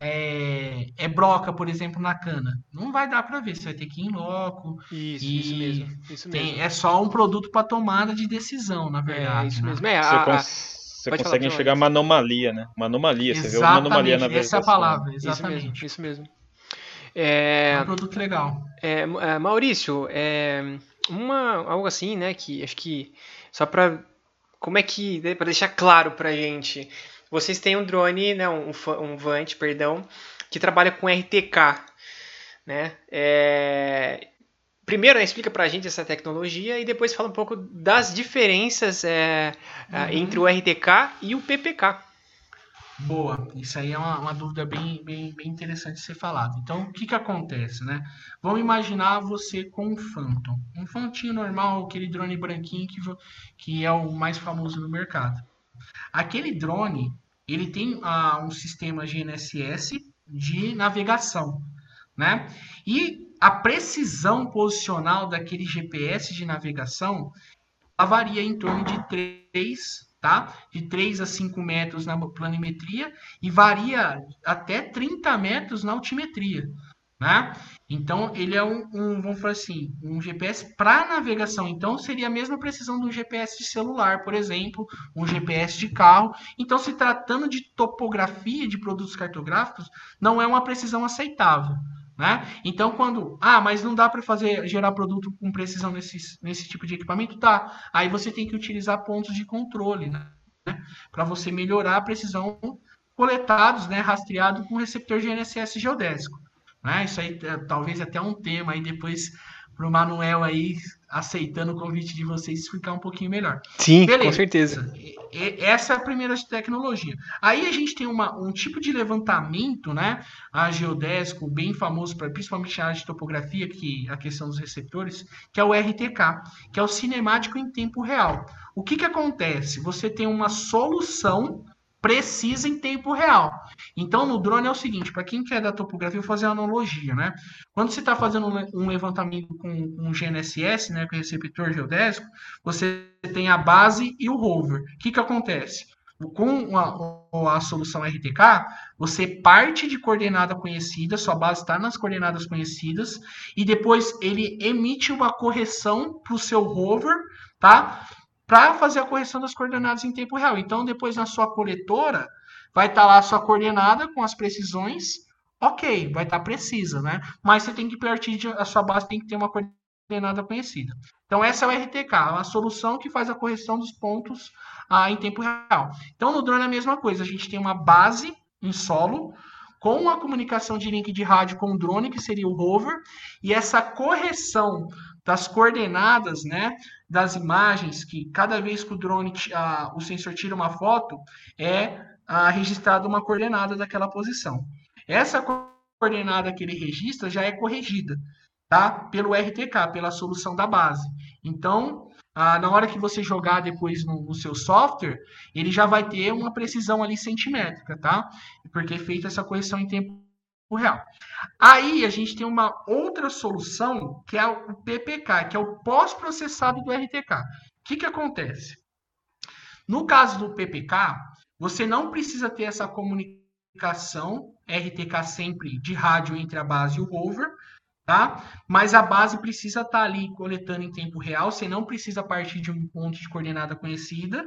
é, é, broca, por exemplo, na cana. Não vai dar para ver, você vai ter que ir em loco. Isso, isso mesmo. Isso tem, mesmo. É só um produto para tomada de decisão, na verdade. É isso né? mesmo. É, a, você, você consegue enxergar uma anomalia, né? Uma anomalia, exatamente, você vê uma anomalia na vegetação. Essa é a palavra, exatamente. Isso mesmo. Isso mesmo. É, é um produto legal. É, é Maurício, é, uma, algo assim, né, que acho que só para como é que, né, para deixar claro pra gente, vocês têm um drone, né, um, um Vant, perdão, que trabalha com RTK, né? É... Primeiro, né, explica para a gente essa tecnologia e depois fala um pouco das diferenças é, uhum. entre o RTK e o PPK. Boa, isso aí é uma, uma dúvida bem, bem, bem interessante de ser falado. Então, o que, que acontece, né? Vamos imaginar você com um Phantom. Um Phantom normal, aquele drone branquinho que, que é o mais famoso no mercado. Aquele drone, ele tem ah, um sistema GNSS de navegação, né? E a precisão posicional daquele GPS de navegação varia em torno de 3 tá? De 3 a 5 metros na planimetria e varia até 30 metros na altimetria, né? Então, ele é um, um vamos falar assim, um GPS para navegação. Então, seria a mesma precisão de um GPS de celular, por exemplo, um GPS de carro. Então, se tratando de topografia de produtos cartográficos, não é uma precisão aceitável. Né? Então, quando. Ah, mas não dá para fazer gerar produto com precisão nesse, nesse tipo de equipamento? Tá. Aí você tem que utilizar pontos de controle, né? Para você melhorar a precisão coletados, né? Rastreado com receptor GNSS geodésico. Né? Isso aí é, talvez até um tema aí depois para o Manuel aí aceitando o convite de vocês explicar um pouquinho melhor. Sim, Beleza. com certeza. Essa é a primeira tecnologia. Aí a gente tem uma, um tipo de levantamento, né? A geodésico, bem famoso, pra, principalmente na área de topografia, que a questão dos receptores, que é o RTK, que é o cinemático em tempo real. O que, que acontece? Você tem uma solução precisa em tempo real. Então, no drone é o seguinte, para quem quer da topografia, eu vou fazer uma analogia, né? Quando você está fazendo um levantamento com um GNSS, né, com receptor geodésico, você tem a base e o rover. O que, que acontece? Com a, a, solução RTK, você parte de coordenada conhecida, sua base está nas coordenadas conhecidas, e depois ele emite uma correção para o seu rover, tá? Para fazer a correção das coordenadas em tempo real. Então, depois na sua coletora, vai estar tá lá a sua coordenada com as precisões. Ok, vai estar tá precisa, né? Mas você tem que partir de, a sua base tem que ter uma coordenada conhecida. Então, essa é o RTK, a solução que faz a correção dos pontos ah, em tempo real. Então, no drone é a mesma coisa. A gente tem uma base em solo com a comunicação de link de rádio com o drone, que seria o rover, e essa correção das coordenadas, né, das imagens, que cada vez que o drone, a, o sensor tira uma foto, é a, registrada uma coordenada daquela posição. Essa coordenada que ele registra já é corrigida, tá? Pelo RTK, pela solução da base. Então, na hora que você jogar depois no, no, seu software, ele já vai ter uma precisão ali centimétrica, tá? Porque é feita essa correção em tempo real. Aí a gente tem uma outra solução que é o PPK, que é o pós-processado do RTK. O que, que acontece? No caso do PPK, você não precisa ter essa comunicação RTK sempre de rádio entre a base e o rover, tá? Mas a base precisa estar tá ali coletando em tempo real, você não precisa partir de um ponto de coordenada conhecida,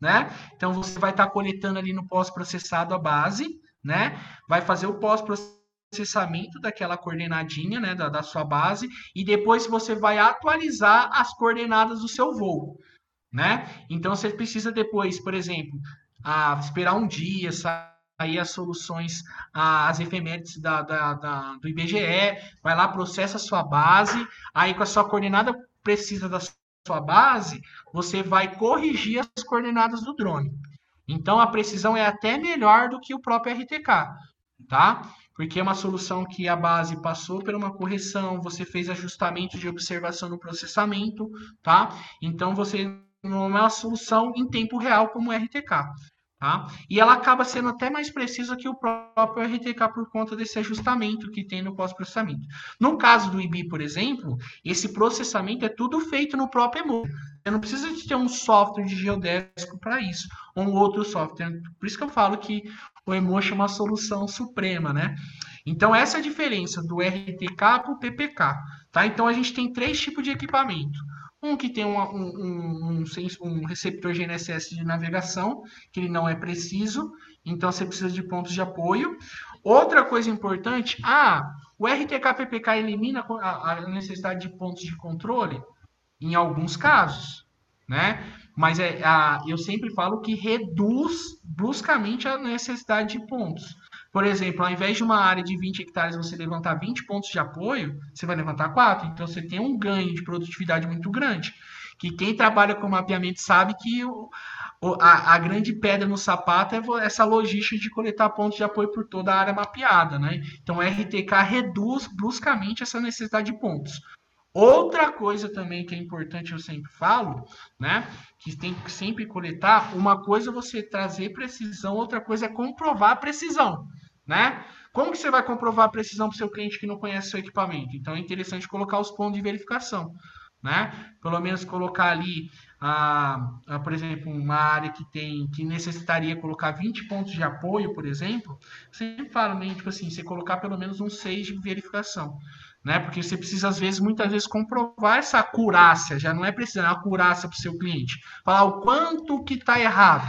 né? Então você vai estar tá coletando ali no pós-processado a base, né? Vai fazer o pós-processamento processamento daquela coordenadinha, né, da, da sua base, e depois você vai atualizar as coordenadas do seu voo, né? Então você precisa depois, por exemplo, a, esperar um dia, sair as soluções, as efemérides da, da, da, do IBGE, vai lá, processa a sua base, aí com a sua coordenada precisa da sua base, você vai corrigir as coordenadas do drone. Então a precisão é até melhor do que o próprio RTK, tá? porque é uma solução que a base passou por uma correção, você fez ajustamento de observação no processamento, tá? Então você não é uma solução em tempo real como o RTK. Tá? E ela acaba sendo até mais precisa que o próprio RTK por conta desse ajustamento que tem no pós-processamento. No caso do IBI, por exemplo, esse processamento é tudo feito no próprio EMU. Você não precisa de ter um software de geodésico para isso, ou um outro software. Por isso que eu falo que o Emotion é uma solução suprema, né? Então, essa é a diferença do RTK para o PPK. Tá? Então, a gente tem três tipos de equipamento. Um que tem um, um, um, receptor GNSS de navegação, que ele não é preciso, então você precisa de pontos de apoio. Outra coisa importante, ah, o RTK-PPK elimina a, a necessidade de pontos de controle? Em alguns casos, né? Mas é, a, eu sempre falo que reduz bruscamente a necessidade de pontos. Por exemplo, ao invés de uma área de 20 hectares você levantar 20 pontos de apoio, você vai levantar 4. Então você tem um ganho de produtividade muito grande. que quem trabalha com mapeamento sabe que o, a, a, grande pedra no sapato é essa logística de coletar pontos de apoio por toda a área mapeada, né? Então, o RTK reduz bruscamente essa necessidade de pontos. Outra coisa também que é importante, eu sempre falo, né? Que tem que sempre coletar, uma coisa é você trazer precisão, outra coisa é comprovar a precisão, né? Como que você vai comprovar a precisão para o seu cliente que não conhece seu equipamento? Então é interessante colocar os pontos de verificação, né? Pelo menos colocar ali, a, por exemplo, uma área que tem que necessitaria colocar 20 pontos de apoio, por exemplo, sempre falo, né, tipo assim, você colocar pelo menos um 6 de verificação né? Porque você precisa, às vezes, muitas vezes, comprovar essa acurácia, já não é precisar, é uma acurácia para o seu cliente. Falar o quanto que está errado.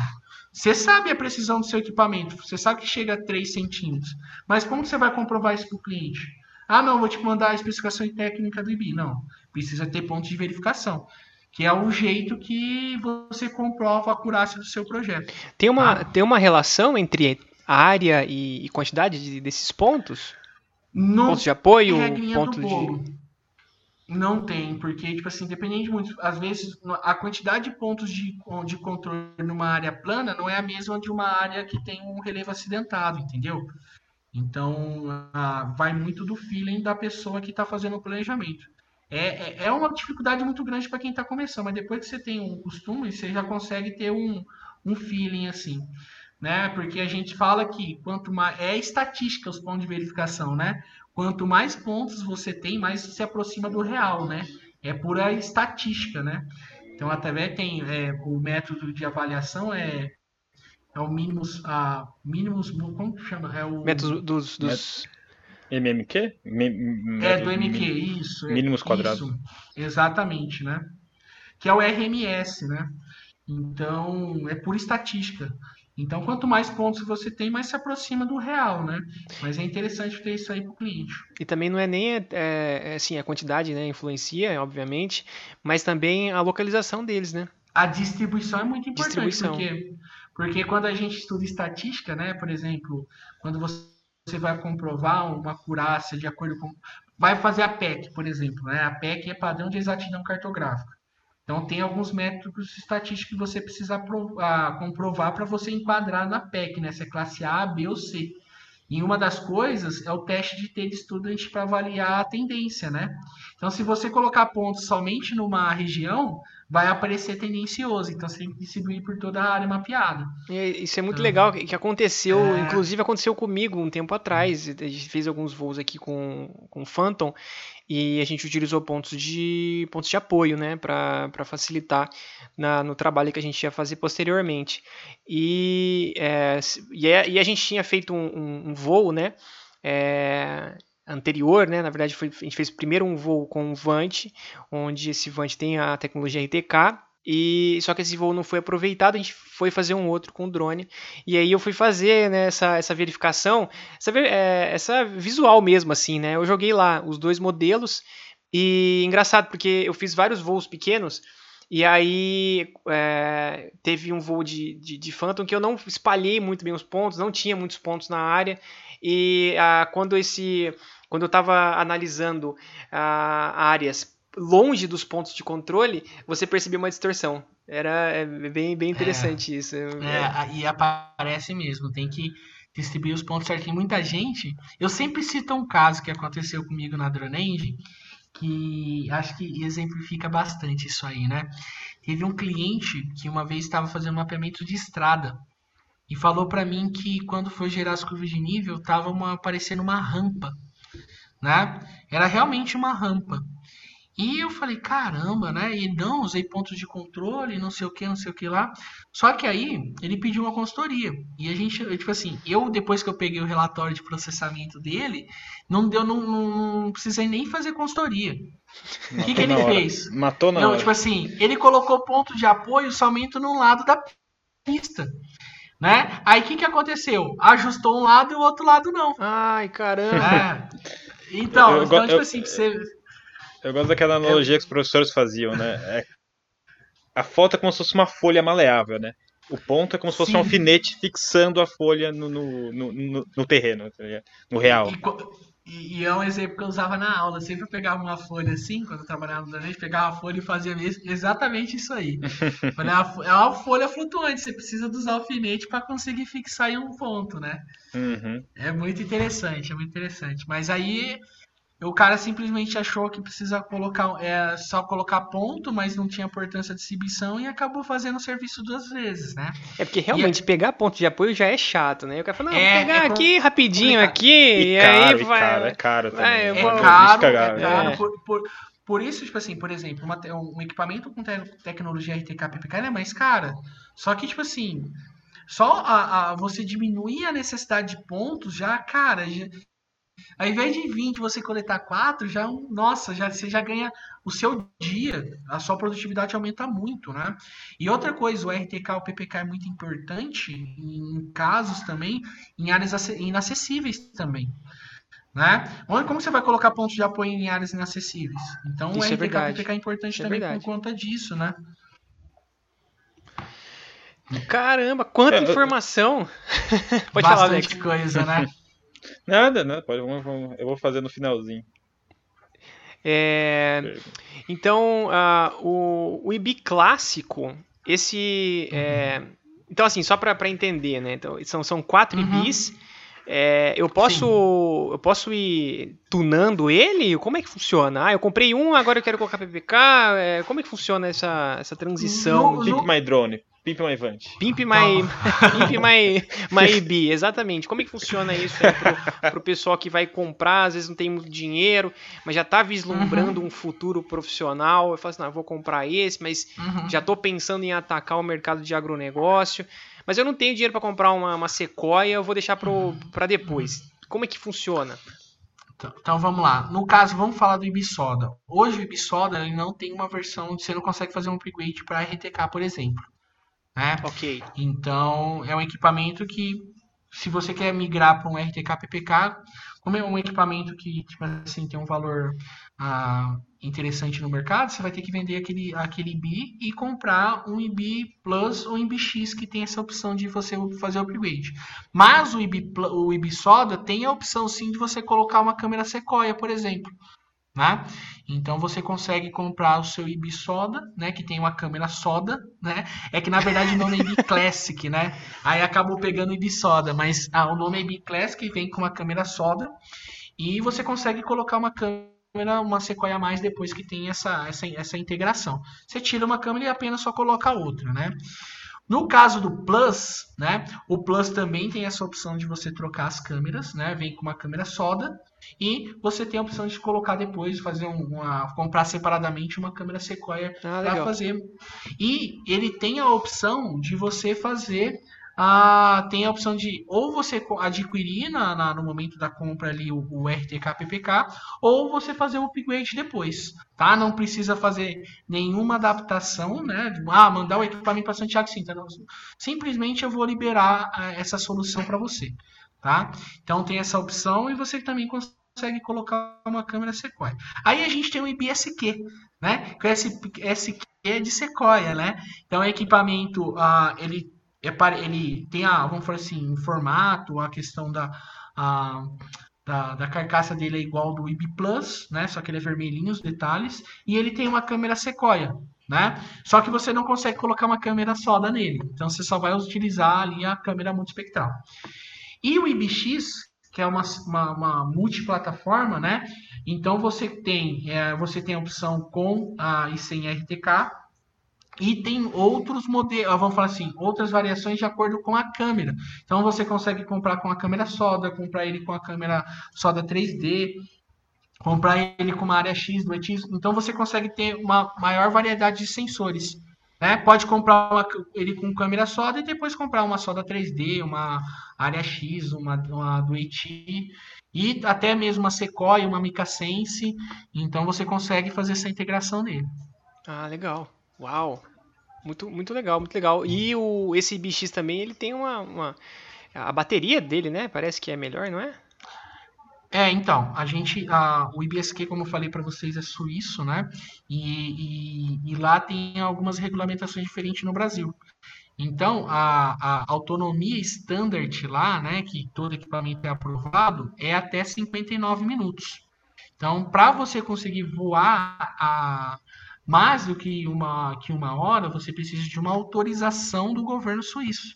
Você sabe a precisão do seu equipamento, você sabe que chega a 3 centímetros, mas como você vai comprovar isso para o cliente? Ah, não, vou te mandar a especificação técnica do IBI. Não, precisa ter pontos de verificação, que é o jeito que você comprova a acurácia do seu projeto. Tem uma, ah. tem uma relação entre área e, e quantidade de, desses pontos? No pontos de apoio, pontos de não tem, porque, tipo assim, dependendo muito. Às vezes, a quantidade de pontos de, de controle numa área plana não é a mesma de uma área que tem um relevo acidentado, entendeu? Então, vai muito do feeling da pessoa que está fazendo o planejamento. É, é, é, uma dificuldade muito grande para quem está começando, mas depois que você tem um costume, você já consegue ter um, um feeling assim né? Porque a gente fala que quanto mais é estatística os pontos de verificação, né? Quanto mais pontos você tem, mais se aproxima do real, né? É pura estatística, né? Então até tem é, o método de avaliação é é o mínimos a mínimos como que chama é o método dos, dos... MMQ? é do MQ isso mínimos quadrados isso, exatamente né que é o RMS né então é por estatística então, quanto mais pontos você tem, mais se aproxima do real, né? Mas é interessante ter isso aí para o cliente. E também não é nem é, é, assim, a quantidade, né? Influencia, obviamente, mas também a localização deles, né? A distribuição é muito importante, distribuição. porque, porque quando a gente estuda estatística, né? Por exemplo, quando você vai comprovar uma acurácia de acordo com... Vai fazer a PEC, por exemplo, né? A PEC é padrão de exatidão cartográfica. Então, tem alguns métodos estatísticos que você precisa comprovar para você enquadrar na PEC, né? Se é classe A, B ou C. E uma das coisas é o teste de T de student para avaliar a tendência, né? Então, se você colocar pontos somente numa região, vai aparecer tendencioso. Então, você tem que distribuir por toda a área mapeada. E isso é muito então, legal, que aconteceu, é... inclusive aconteceu comigo um tempo atrás. A gente fez alguns voos aqui com, com o Phantom e a gente utilizou pontos de pontos de apoio, né, para facilitar na, no trabalho que a gente ia fazer posteriormente. E, é, e, a, é, e, a gente tinha feito um, um, um voo, né, é, anterior, né, na verdade foi, a gente fez primeiro um voo com um Vant, onde esse Vant tem a tecnologia RTK, e só que esse voo não foi aproveitado, a gente foi fazer um outro com drone. E aí eu fui fazer né, essa, essa verificação, essa, é, essa visual mesmo, assim, né? Eu joguei lá os dois modelos. E engraçado, porque eu fiz vários voos pequenos. E aí é, teve um voo de, de, de, Phantom que eu não espalhei muito bem os pontos, não tinha muitos pontos na área. E a, quando esse. Quando eu estava analisando a, áreas longe dos pontos de controle, você percebia uma distorção. Era é bem, bem interessante é, isso. É, e aparece mesmo, tem que distribuir os pontos certinho. Muita gente. Eu sempre cito um caso que aconteceu comigo na Drone que acho que exemplifica bastante isso aí, né? Teve um cliente que uma vez estava fazendo mapeamento de estrada e falou para mim que quando foi gerar as curvas de nível, estava aparecendo uma rampa, né? Era realmente uma rampa. E eu falei, caramba, né? E não, usei pontos de controle, não sei o que, não sei o que lá. Só que aí ele pediu uma consultoria. E a gente, tipo assim, eu depois que eu peguei o relatório de processamento dele, não deu, não, não, não precisei nem fazer consultoria. O que, que ele hora. fez? Matou na Não, hora. tipo assim, ele colocou ponto de apoio somente num lado da pista. Né? Aí o que, que aconteceu? Ajustou um lado e o outro lado não. Ai, caramba. É. Então, eu, então, tipo eu, assim, você eu gosto daquela analogia que os professores faziam, né? É, a foto é como se fosse uma folha maleável, né? O ponto é como se fosse Sim. um alfinete fixando a folha no, no, no, no terreno, tá no real. E, e, é um exemplo que eu usava na aula. Eu sempre pegava uma folha assim, quando eu trabalhava no Danete, pegava a folha e fazia exatamente isso aí. é uma folha flutuante, você precisa dos alfinetes para conseguir fixar em um ponto, né? Uhum. É muito interessante, é muito interessante. Mas aí o cara simplesmente achou que precisa colocar é, só colocar ponto, mas não tinha importância de exibição e acabou fazendo o serviço duas vezes, né? É porque realmente e, pegar ponto de apoio já é chato, né? O cara fala, não, é, vou pegar é aqui rapidinho complicado. aqui e, e caro, aí vai. Caro, é caro também. É, é caro, é caro. Por, por, por, isso, tipo assim, por exemplo, uma, um equipamento com te tecnologia RTK PPK é mais cara. Só que, tipo assim, só a, a, você diminuir a necessidade de pontos já, cara, já, ao invés de 20 você coletar 4, já, nossa, já, você já ganha o seu dia, a sua produtividade aumenta muito, né? E outra coisa, o RTK, o PPK é muito importante em casos também, em áreas inacessíveis também. Né? Como você vai colocar pontos de apoio em áreas inacessíveis? Então Isso o RTK é PPK é importante Isso é também é por conta disso, né? Caramba, quanta é, informação! Pode Bastante falar, Alex. coisa, né? Nada, né? Pode, vamos, vamos, eu vou fazer no finalzinho. É, então, uh, o, o IB clássico, esse. Uhum. É, então, assim, só para entender, né? Então, são, são quatro uhum. IBs. É, eu posso eu posso ir tunando ele? Como é que funciona? Ah, eu comprei um, agora eu quero colocar PPK. É, como é que funciona essa, essa transição? No, no... My Drone. Pimp My Vant. Pimp My, Pimp my, my IB, exatamente. Como é que funciona isso para pro, pessoal que vai comprar, às vezes não tem muito dinheiro, mas já está vislumbrando uhum. um futuro profissional. Eu falo assim, não, eu vou comprar esse, mas uhum. já estou pensando em atacar o mercado de agronegócio. Mas eu não tenho dinheiro para comprar uma, uma sequoia, eu vou deixar para uhum. depois. Como é que funciona? Então, então, vamos lá. No caso, vamos falar do Ibisoda. Hoje o Ibisoda ele não tem uma versão, você não consegue fazer um upgrade para RTK, por exemplo. Né? Ok. Então, é um equipamento que, se você quer migrar para um RTK PPK, como é um equipamento que tipo assim, tem um valor ah, interessante no mercado, você vai ter que vender aquele, aquele IB e comprar um IB Plus ou IB X que tem essa opção de você fazer o upgrade. Mas o IB, o IB Soda tem a opção sim de você colocar uma câmera Sequoia, por exemplo. Né? Então você consegue comprar o seu IB Soda, né, que tem uma câmera Soda, né? É que na verdade o nome é IB Classic, né? Aí acabou pegando IB Soda, mas ah, o nome é IB Classic e vem com uma câmera Soda e você consegue colocar uma câmera, uma Sequoia a mais depois que tem essa, essa, essa integração. Você tira uma câmera e apenas só coloca outra, né? No caso do Plus, né, o Plus também tem essa opção de você trocar as câmeras, né, vem com uma câmera soda e você tem a opção de colocar depois, fazer uma, comprar separadamente uma câmera Sequoia ah, para fazer. E ele tem a opção de você fazer ah, tem a opção de ou você adquirir na, na, no momento da compra ali o, o RTK PPK ou você fazer o upgrade depois, tá? Não precisa fazer nenhuma adaptação, né? Ah, mandar o equipamento para Santiago Cinta. Não. Simplesmente eu vou liberar ah, essa solução para você, tá? Então tem essa opção e você também consegue colocar uma câmera Sequoia. Aí a gente tem o IBSQ, né? Que esse SQ é de Sequoia, né? Então o equipamento, ah, ele é, ele tem a, vamos falar assim, o formato, a questão da, a, da, da, carcaça dele é igual do IB Plus, né? Só que ele é vermelhinho os detalhes. E ele tem uma câmera Sequoia, né? Só que você não consegue colocar uma câmera soda nele. Então você só vai utilizar ali a câmera multispectral. E o IBX, que é uma, uma, uma multiplataforma, né? Então você tem, é, você tem a opção com a, e sem RTK, e tem outros modelos, vamos falar assim, outras variações de acordo com a câmera. Então você consegue comprar com a câmera soda, comprar ele com a câmera soda 3D, comprar ele com uma área X do ETIS. Então você consegue ter uma maior variedade de sensores. Né? Pode comprar uma, ele com câmera soda e depois comprar uma soda 3D, uma área X, uma, uma do e até mesmo uma Sequoia, uma Mica Sense. Então você consegue fazer essa integração nele. Ah, legal. Uau! Muito, muito legal, muito legal. E o, esse BX também, ele tem uma, uma. A bateria dele, né? Parece que é melhor, não é? É, então, a gente, a, o IBSQ, como eu falei para vocês, é suíço, né? E, e, e, lá tem algumas regulamentações diferentes no Brasil. Então, a, a autonomia standard lá, né, que todo equipamento é aprovado, é até 59 minutos. Então, para você conseguir voar a mais do que uma, que uma hora, você precisa de uma autorização do governo suíço.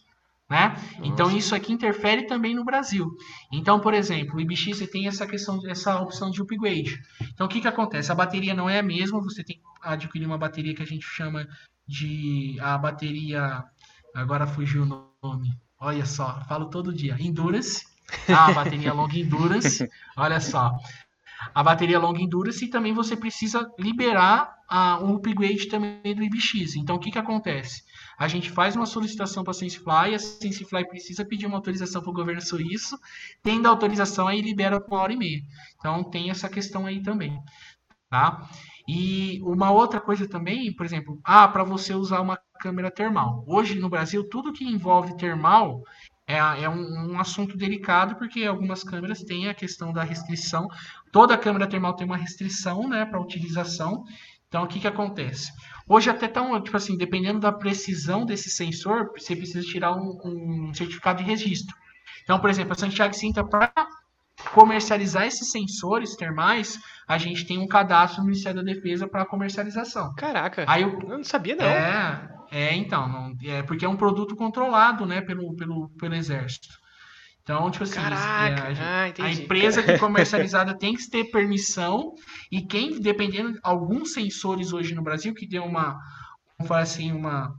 Né? Então isso aqui interfere também no Brasil. Então, por exemplo, o IBX você tem essa questão, essa opção de upgrade. Então, o que, que acontece? A bateria não é a mesma, você tem que adquirir uma bateria que a gente chama de a bateria. Agora fugiu o nome. Olha só, falo todo dia. Endurance. Ah, a bateria Long Endurance. Olha só. A bateria Long Endurance e também você precisa liberar a, um upgrade também do IBX. Então, o que, que acontece? A gente faz uma solicitação para a SenseFly, a SenseFly precisa pedir uma autorização para o governo suíço, tendo a autorização aí libera por uma hora e meia. Então tem essa questão aí também, tá? E uma outra coisa também, por exemplo, ah, para você usar uma câmera termal. Hoje no Brasil, tudo que envolve termal é, é um, um, assunto delicado, porque algumas câmeras têm a questão da restrição. Toda câmera termal tem uma restrição né, para utilização. Então, o que, que acontece? Hoje até tão, tipo assim, dependendo da precisão desse sensor, você precisa tirar um, um certificado de registro. Então, por exemplo, a Santiago Cinta, para comercializar esses sensores termais, a gente tem um cadastro no Ministério da Defesa para comercialização. Caraca, Aí eu, eu não sabia não. É, é então, não, é porque é um produto controlado, né, pelo, pelo, pelo Exército. Então, tipo assim, Caraca, é, a, ah, a, empresa que é comercializada tem que ter permissão e quem, dependendo, alguns sensores hoje no Brasil que deu uma, vamos falar assim, uma,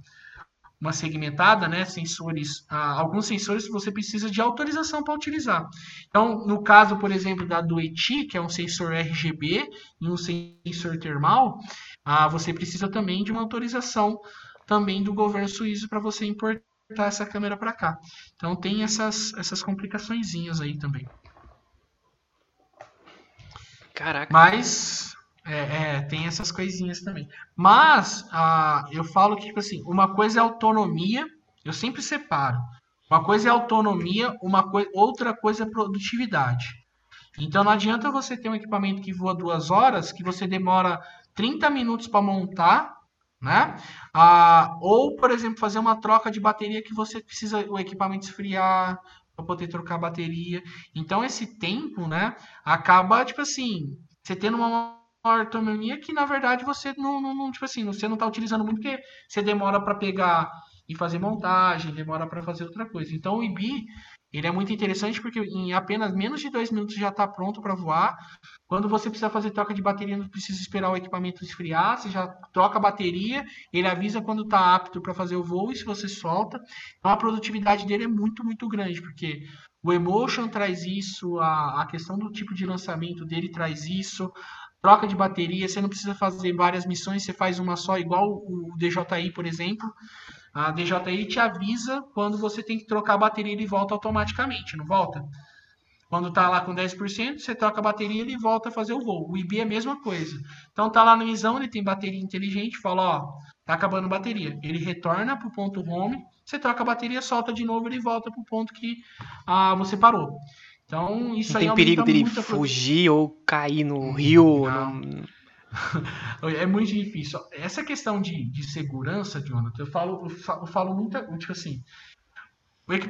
uma segmentada, né? Sensores, ah, alguns sensores você precisa de autorização para utilizar. Então, no caso, por exemplo, da do ETI, que é um sensor RGB e um sensor termal, ah, você precisa também de uma autorização também do governo suíço para você importar essa câmera para cá. Então tem essas, essas complicaçõezinhas aí também. Caraca. Mas é, é, tem essas coisinhas também. Mas ah, eu falo que, tipo assim, uma coisa é autonomia, eu sempre separo. Uma coisa é autonomia, uma coi outra coisa é produtividade. Então não adianta você ter um equipamento que voa duas horas, que você demora 30 minutos para montar né? Ah, ou, por exemplo, fazer uma troca de bateria que você precisa o equipamento esfriar para poder trocar a bateria. Então, esse tempo, né, acaba, tipo assim, você tendo uma autonomia que, na verdade, você não, não, tipo assim, você não está utilizando muito porque você demora para pegar e fazer montagem, demora para fazer outra coisa. Então, o IBI, ele é muito interessante porque em apenas menos de dois minutos já está pronto para voar. Quando você precisa fazer troca de bateria, não precisa esperar o equipamento esfriar, você já troca a bateria, ele avisa quando está apto para fazer o voo e se você solta. Então a produtividade dele é muito, muito grande, porque o Emotion traz isso, a, a questão do tipo de lançamento dele traz isso, troca de bateria, você não precisa fazer várias missões, você faz uma só, igual o DJI, por exemplo. A DJI te avisa quando você tem que trocar a bateria e volta automaticamente, não volta? Quando tá lá com 10%, você troca a bateria e ele volta a fazer o voo. O IB é a mesma coisa. Então tá lá no Isão, ele tem bateria inteligente, fala, ó, tá acabando a bateria. Ele retorna pro ponto home, você troca a bateria, solta de novo, ele volta pro ponto que ah, você parou. Então isso não aí tem perigo dele fugir ou cair no rio. Não. Não... é muito difícil. Essa questão de, de segurança, Jonathan, eu falo, eu falo, muito, tipo assim,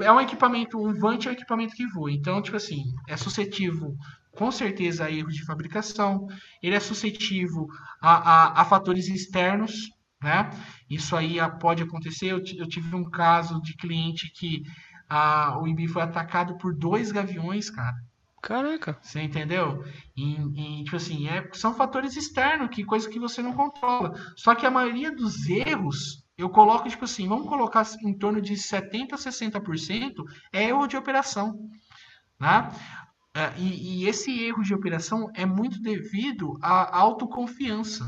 é um equipamento, um Vant é um equipamento que voa. Então, tipo assim, é suscetível com certeza a erros de fabricação, ele é suscetível a, a, a fatores externos, né? Isso aí pode acontecer. Eu, eu tive um caso de cliente que a, o IBI foi atacado por dois gaviões, cara. Caraca. Você entendeu? E, tipo assim, é, são fatores externos, que coisa que você não controla. Só que a maioria dos erros, eu coloco, tipo assim, vamos colocar em torno de 70% a 60% é erro de operação. Né? É, e, e esse erro de operação é muito devido à autoconfiança.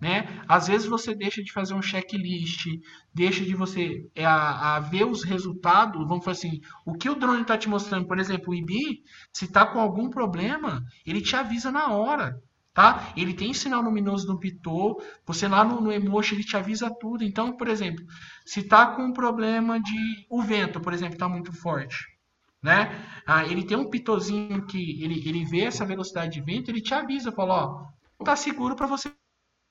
Né? Às vezes você deixa de fazer um checklist, deixa de você é, a, a, ver os resultados, vamos falar assim, o que o drone está te mostrando, por exemplo, o IBI, se está com algum problema, ele te avisa na hora, tá? Ele tem sinal luminoso no pitot, você lá no, no Emotion ele te avisa tudo. Então, por exemplo, se está com um problema de o vento, por exemplo, está muito forte, né? Ah, ele tem um pitozinho que ele, ele vê essa velocidade de vento, ele te avisa, fala, ó, tá seguro para você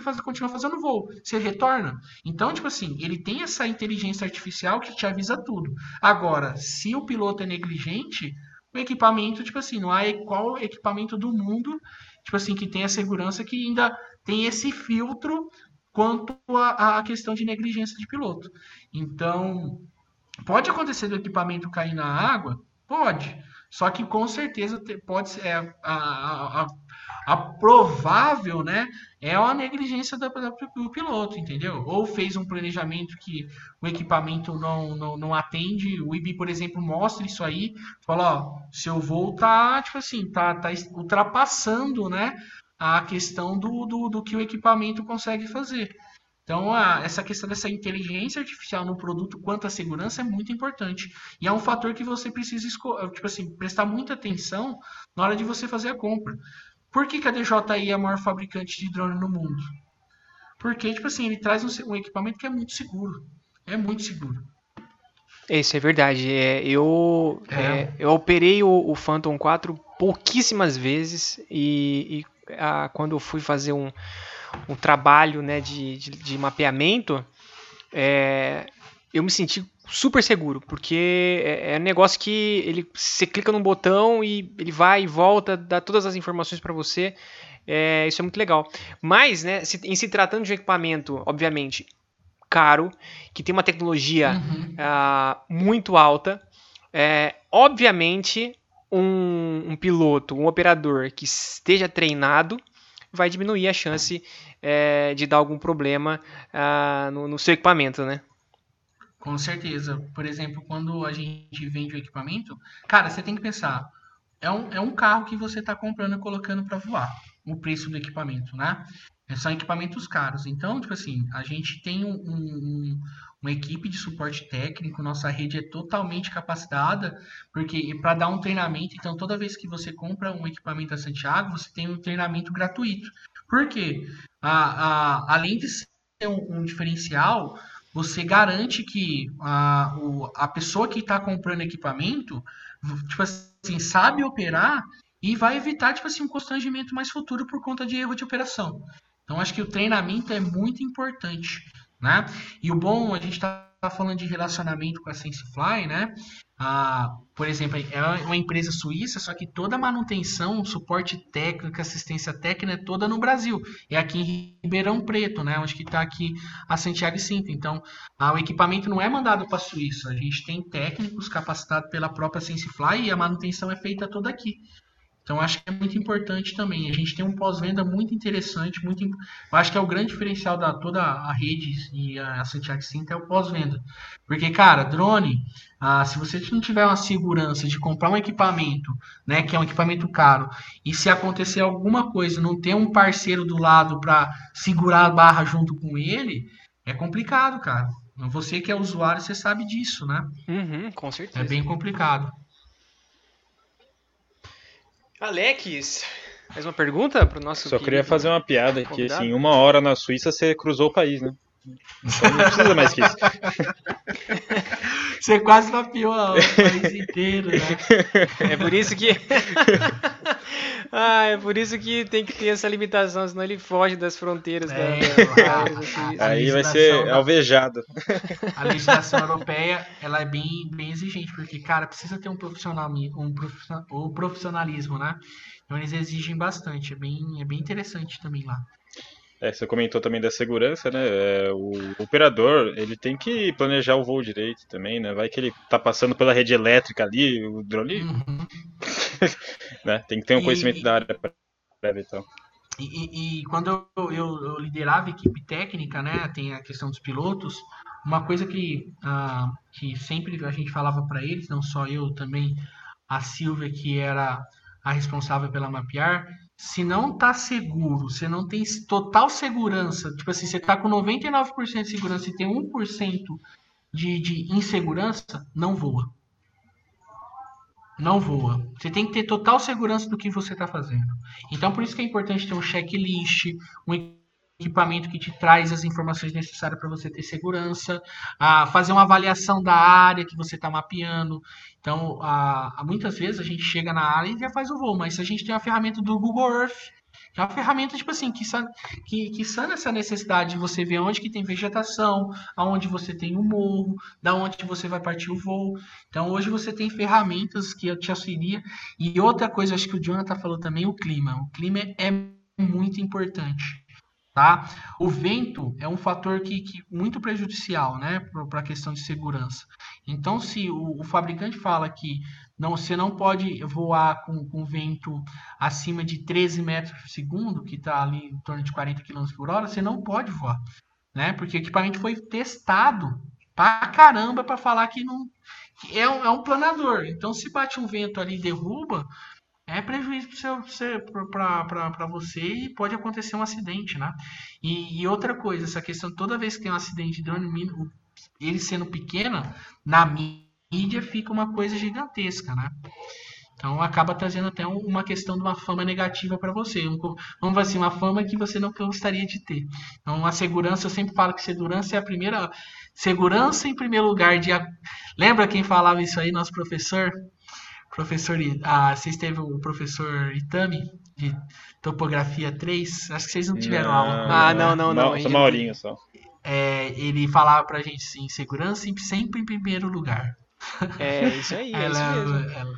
faz, continua fazendo voo. Você retorna. Então, tipo assim, ele tem essa inteligência artificial que te avisa tudo. Agora, se o piloto é negligente, o equipamento, tipo assim, não há qual equipamento do mundo, tipo assim, que tem a segurança que ainda tem esse filtro quanto à questão de negligência de piloto. Então, pode acontecer do equipamento cair na água? Pode. Só que com certeza pode ser é, a, a, a, provável, né, é a negligência do, do, piloto, entendeu? Ou fez um planejamento que o equipamento não, não, não atende, o IB, por exemplo, mostra isso aí, fala, ó, seu voo tá, tipo assim, tá, tá ultrapassando, né, a questão do, do, do que o equipamento consegue fazer. Então, a, essa questão dessa inteligência artificial no produto quanto à segurança é muito importante. E é um fator que você precisa tipo assim, prestar muita atenção na hora de você fazer a compra. Por que, que a DJI é a maior fabricante de drone no mundo? Porque, tipo assim, ele traz um, um equipamento que é muito seguro. É muito seguro. Isso é verdade. É, eu, é. É, eu operei o, o, Phantom 4 pouquíssimas vezes e, e a, quando eu fui fazer um, um trabalho né, de, de, de mapeamento, é, eu me senti super seguro, porque é, é, um negócio que ele você clica num botão e ele vai e volta, dá todas as informações para você. É, isso é muito legal. Mas, né, se, em se tratando de um equipamento, obviamente, caro, que tem uma tecnologia uhum. uh, muito alta, é, obviamente um, um piloto, um operador que esteja treinado vai diminuir a chance é, de dar algum problema uh, no, no, seu equipamento, né? Com certeza. Por exemplo, quando a gente vende o equipamento, cara, você tem que pensar, é um, é um carro que você está comprando e colocando para voar, o preço do equipamento, né? São equipamentos caros. Então, tipo assim, a gente tem um, um, uma equipe de suporte técnico, nossa rede é totalmente capacitada, porque para dar um treinamento, então toda vez que você compra um equipamento da Santiago, você tem um treinamento gratuito. Por quê? A, a, além de ser um, um diferencial, você garante que a, o, a pessoa que está comprando equipamento, tipo assim, sabe operar e vai evitar, tipo assim, um constrangimento mais futuro por conta de erro de operação. Então, acho que o treinamento é muito importante, né? E o bom, a gente está falando de relacionamento com a SenseFly, né? Ah, por exemplo, é uma empresa suíça, só que toda a manutenção, suporte técnico, assistência técnica é toda no Brasil. É aqui em Ribeirão Preto, né? Onde que está aqui a Santiago Cinta. Então, ah, o equipamento não é mandado para a Suíça. A gente tem técnicos capacitados pela própria SenseFly e a manutenção é feita toda aqui. Então acho que é muito importante também. A gente tem um pós-venda muito interessante, muito. Eu acho que é o grande diferencial da toda a rede e a Santiago Cinta é o pós-venda, porque cara, drone, ah, se você não tiver uma segurança de comprar um equipamento, né, que é um equipamento caro, e se acontecer alguma coisa, não ter um parceiro do lado para segurar a barra junto com ele, é complicado, cara. Você que é usuário, você sabe disso, né? Uhum, com certeza. É bem complicado. Alex, mais uma pergunta para o nosso. Só queria fazer uma piada que assim, uma hora na Suíça você cruzou o país, né? Então não precisa mais que isso. Você quase mapeou o país inteiro, né? É por isso que. ah, é por isso que tem que ter essa limitação, senão ele foge das fronteiras é, da, da, Aí vai ser alvejado. A legislação europeia ela é bem, bem exigente, porque, cara, precisa ter um, profissional, um, profissional, um profissionalismo, né? Então eles exigem bastante. É bem, é bem interessante também lá. É, você comentou também da segurança, né? É, o operador, ele tem que planejar o voo direito também, né? Vai que ele tá passando pela rede elétrica ali, o drone. Uhum. né? Tem que ter um e, conhecimento da área prévia então. e E, e, quando eu, eu, eu, liderava a equipe técnica, né? Tem a questão dos pilotos. Uma coisa que, uh, que sempre a gente falava para eles, não só eu, também a Silvia, que era a responsável pela mapear, se não tá seguro, você não tem total segurança, tipo assim, você tá com 99% de segurança e tem 1% de, de insegurança, não voa. Não voa. Você tem que ter total segurança do que você está fazendo. Então, por isso que é importante ter um checklist, um equipamento que te traz as informações necessárias para você ter segurança, a fazer uma avaliação da área que você está mapeando. Então, a, a, muitas vezes a gente chega na área e já faz o voo, mas a gente tem uma ferramenta do Google Earth É uma ferramenta, tipo assim, que, que, que sana essa necessidade de você ver onde que tem vegetação, aonde você tem o morro, da onde você vai partir o voo. Então, hoje você tem ferramentas que te auxilia. E outra coisa, acho que o Jonathan falou também, o clima. O clima é muito importante. Tá? O vento é um fator que, que muito prejudicial né, para a questão de segurança. Então, se o, o, fabricante fala que não, você não pode voar com, com vento acima de 13 metros por segundo, que está ali em torno de 40 km por hora, você não pode voar. Né? Porque o equipamento foi testado pra caramba para falar que não. Que é, um, é um planador. Então, se bate um vento ali e derruba, é prejuízo para você e pode acontecer um acidente, né? E, e, outra coisa, essa questão, toda vez que tem um acidente de drone, ele sendo pequena, na mídia fica uma coisa gigantesca, né? Então acaba trazendo até uma questão de uma fama negativa para você. vamos dizer assim, uma fama que você não gostaria de ter. Então a segurança, eu sempre falo que segurança é a primeira. Segurança em primeiro lugar. De, lembra quem falava isso aí, nosso professor? Professor, ah, vocês teve o professor Itami de topografia 3? Acho que vocês não tiveram não, aula. Ah, não, não, não. Só Maurinho só. É, ele falava pra gente assim, segurança sempre em primeiro lugar. É, isso aí, é ela, isso mesmo. Ela...